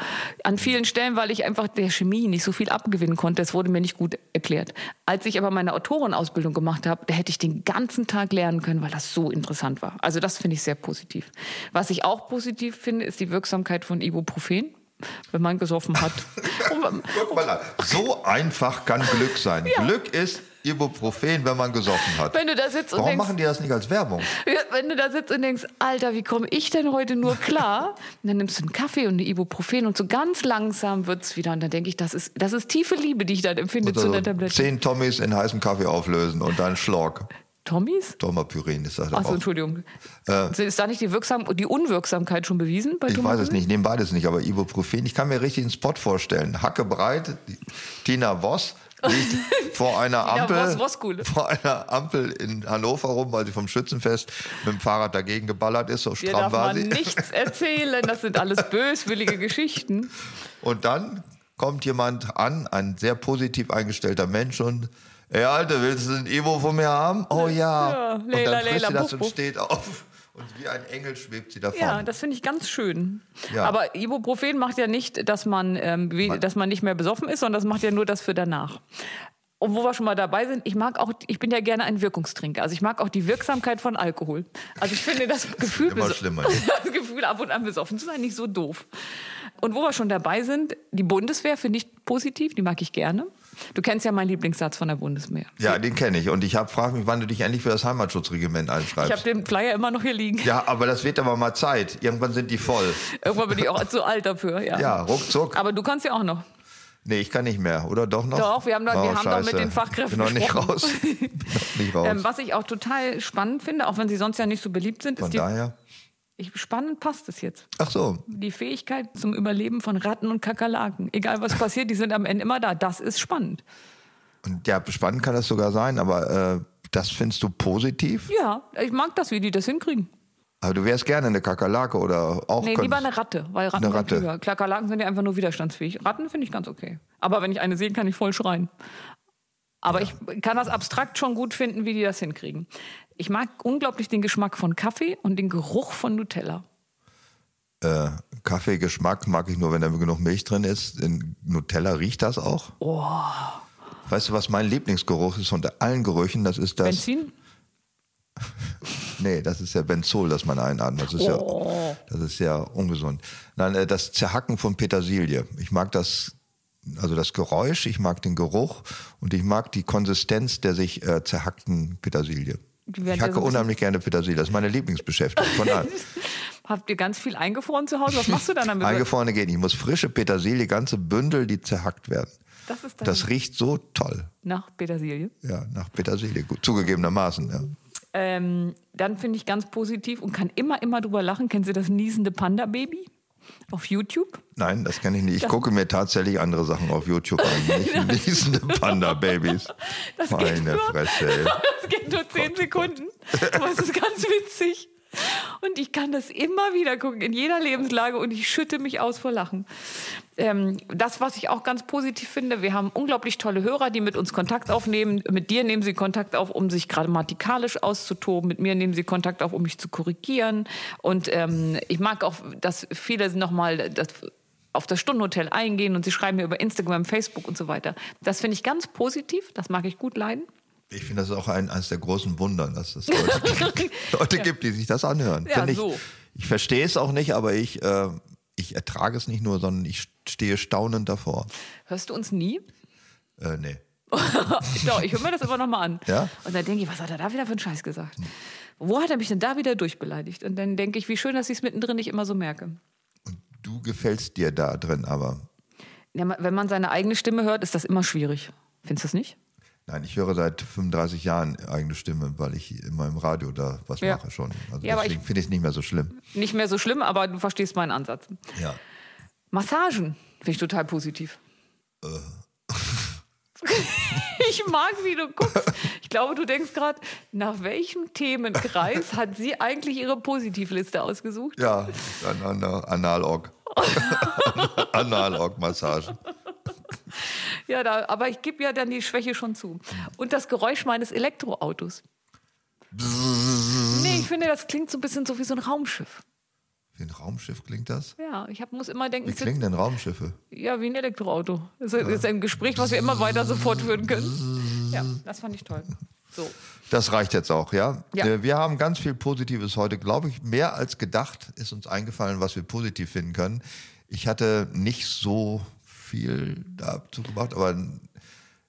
an vielen Stellen, weil ich einfach der Chemie nicht so viel abgewinnen konnte. Es wurde mir nicht gut erklärt. Als ich aber meine Autorenausbildung gemacht habe, da hätte ich den ganzen Tag lernen können, weil das so interessant war. Also das finde ich sehr positiv. Was ich auch positiv finde, ist die Wirksamkeit von Ibuprofen. wenn man gesoffen hat. Guck mal an. So einfach kann Glück sein. Glück ist Ibuprofen, wenn man gesoffen hat. wenn du da sitzt und Warum denkst, machen die das nicht als Werbung? Wenn du da sitzt und denkst, Alter, wie komme ich denn heute nur klar? Und dann nimmst du einen Kaffee und eine Ibuprofen und so ganz langsam wird's wieder. Und dann denke ich, das ist, das ist tiefe Liebe, die ich dann empfinde zu einer Tablette. zehn Tommys in heißem Kaffee auflösen und dann Schlock. Tommys? Tomapyrin ist das Achso. Entschuldigung. ist da nicht die, Wirksam die Unwirksamkeit schon bewiesen bei Ich weiß es Tomapyrin? nicht, ich nehme beides nicht, aber Ibuprofen, ich kann mir richtig einen Spot vorstellen. Hacke breit, Tina Voss liegt vor einer Ampel, vor einer Ampel in Hannover rum, weil sie vom Schützenfest mit dem Fahrrad dagegen geballert ist, so stramm darf war man sie. nichts erzählen. Das sind alles böswillige Geschichten. Und dann kommt jemand an, ein sehr positiv eingestellter Mensch und Ey, Alter, willst du ein Ivo von mir haben? Oh ja. Ja, und Leila, dann frisst Leila, sie das Buff, und steht auf. Und wie ein Engel schwebt sie davon. Ja, das finde ich ganz schön. Ja. Aber Ibuprofen macht ja nicht, dass man, ähm, wie, dass man nicht mehr besoffen ist, sondern das macht ja nur das für danach. Und wo wir schon mal dabei sind, ich mag auch, ich bin ja gerne ein Wirkungstrinker. Also ich mag auch die Wirksamkeit von Alkohol. Also ich finde das Gefühl, schlimmer. das Gefühl ab und an besoffen zu sein, nicht so doof. Und wo wir schon dabei sind, die Bundeswehr finde ich positiv, die mag ich gerne. Du kennst ja meinen Lieblingssatz von der Bundeswehr. Ja, den kenne ich. Und ich frage mich, wann du dich endlich für das Heimatschutzregiment Ich einschreibst. habe den Flyer immer noch hier liegen. ja, aber das wird aber mal Zeit. Irgendwann sind die voll. Irgendwann bin ich auch zu alt dafür. Ja. Ja, ruckzuck. Aber du kannst ja auch noch. Nee, ich kann nicht mehr. Oder doch noch? Doch, wir haben doch- wir haben doch mit den Fachkräften Bin noch nicht raus. Bin noch nicht raus. Ähm, was ich auch total spannend finde, auch wenn sie sonst ja nicht so beliebt sind, Von ist die. daher. Spannend passt es jetzt. Ach so. Die Fähigkeit zum Überleben von Ratten und Kakerlaken. Egal was passiert, die sind am Ende immer da. Das ist spannend. Und ja, spannend kann das sogar sein, aber äh, das findest du positiv? Ja, ich mag das, wie die das hinkriegen. Aber du wärst gerne eine Kakerlake oder auch. Nee, lieber eine Ratte, weil Ratten Eine sind Ratte. klüger. Kakerlaken sind ja einfach nur widerstandsfähig. Ratten finde ich ganz okay. Aber wenn ich eine sehe, kann ich voll schreien. Aber ich kann das abstrakt schon gut finden, wie die das hinkriegen. Ich mag unglaublich den Geschmack von Kaffee und den Geruch von Nutella. Äh, Kaffeegeschmack mag ich nur, wenn da genug Milch drin ist. In Nutella riecht das auch. Oh. Weißt du, was mein Lieblingsgeruch ist unter allen Gerüchen? Das ist das. Benzin? Nee, das ist ja Benzol, das man einatmet. Das ist, Oh. ja, das ist ja ungesund. Nein, äh, das Zerhacken von Petersilie. Ich mag das, also das Geräusch, ich mag den Geruch und ich mag die Konsistenz der sich äh, zerhackten Petersilie. Ich hacke unheimlich gerne Petersilie. Das ist meine Lieblingsbeschäftigung. Von. Habt ihr ganz viel eingefroren zu Hause? Was machst du dann damit? Eingefrorene geht nicht. Ich muss frische Petersilie, ganze Bündel, die zerhackt werden. Das Das riecht so toll. nach Petersilie. Ja, nach Petersilie, gut, zugegebenermaßen. Ja. Ähm, dann finde ich ganz positiv und kann immer, immer drüber lachen. Kennen Sie das niesende Panda-Baby auf YouTube? Nein, das kann ich nicht. Ich gucke mir tatsächlich andere Sachen auf YouTube an. Nicht niesende Panda-Babys. Das geht Meine nur- Fresse. ey. Das geht nur zehn Sekunden. Aber es ist ganz witzig. Und ich kann das immer wieder gucken, in jeder Lebenslage und ich schütte mich aus vor Lachen. Ähm, das, was ich auch ganz positiv finde, wir haben unglaublich tolle Hörer, die mit uns Kontakt aufnehmen. Mit dir nehmen sie Kontakt auf, um sich grammatikalisch auszutoben. Mit mir nehmen sie Kontakt auf, um mich zu korrigieren. Und ähm, ich mag auch, dass viele nochmal das auf das Stundenhotel eingehen und sie schreiben mir über Instagram, Facebook und so weiter. Das finde ich ganz positiv, das mag ich gut leiden. Ich finde das ist auch ein, eines der großen Wunder, dass es Leute, Leute gibt, die sich das anhören. Ja, ich, so. ich verstehe es auch nicht, aber ich, äh, ich ertrage es nicht nur, sondern ich stehe staunend davor. Hörst du uns nie? Äh, nee. Doch, ich höre mir das immer noch mal an. Ja? Und dann denke ich, was hat er da wieder für einen Scheiß gesagt? Wo hat er mich denn da wieder durchbeleidigt? Und dann denke ich, wie schön, dass ich es mittendrin nicht immer so merke. Und du gefällst dir da drin, aber Ja, wenn man seine eigene Stimme hört, ist das immer schwierig. Findest du das nicht? nein, ich höre seit 35 Jahren eigene Stimme, weil ich immer im Radio da was Ja. mache schon. Also Ja, deswegen finde ich es nicht mehr so schlimm. Nicht mehr so schlimm, aber du verstehst meinen Ansatz. Ja. Massagen finde ich total positiv. Äh. Ich mag, wie du guckst. Ich glaube, du denkst gerade, nach welchem Themenkreis hat sie eigentlich ihre Positivliste ausgesucht? Ja, dann an, Analog. Analog-Massage. Ja, da, aber ich gebe ja dann die Schwäche schon zu. Und das Geräusch meines Elektroautos. Nee, ich finde, das klingt so ein bisschen so wie so ein Raumschiff. Wie ein Raumschiff klingt das? Ja, ich hab, muss immer denken, Wie klingen denn Raumschiffe? ja, wie ein Elektroauto. Das ist, ist ein Gespräch, was wir immer weiter so fortführen können. Ja, das fand ich toll. So. Das reicht jetzt auch, ja? Ja. Äh, Wir haben ganz viel Positives heute, glaube ich. Mehr als gedacht ist uns eingefallen, was wir positiv finden können. Ich hatte nicht so viel dazu gemacht, aber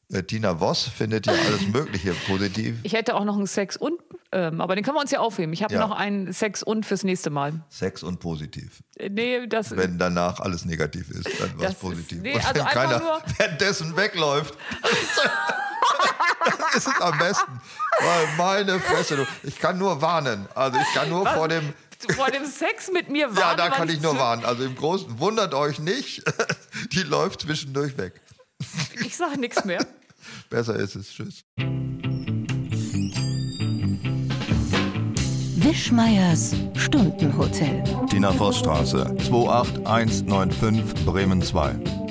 äh, Tina Voss findet ja alles Mögliche positiv. Ich hätte auch noch einen Sex und, ähm, aber den können wir uns ja aufheben. Ich habe Ja. noch einen Sex und fürs nächste Mal. Sex und positiv. Äh, Nee, das Wenn danach alles negativ ist, dann Das was ist- positiv. nee, und also wenn keiner nur- währenddessen wegläuft, dann ist es am besten. Weil meine Fresse, du, ich kann nur warnen. Also ich kann nur vor dem, vor dem Sex mit mir warnen. ja, da kann ich nur warnen. Also im Großen, wundert euch nicht, die läuft zwischendurch weg. Ich sage nichts mehr. Besser ist es. Tschüss. Wischmeiers Stundenhotel. Tina Voss Straße 28195 Bremen 2.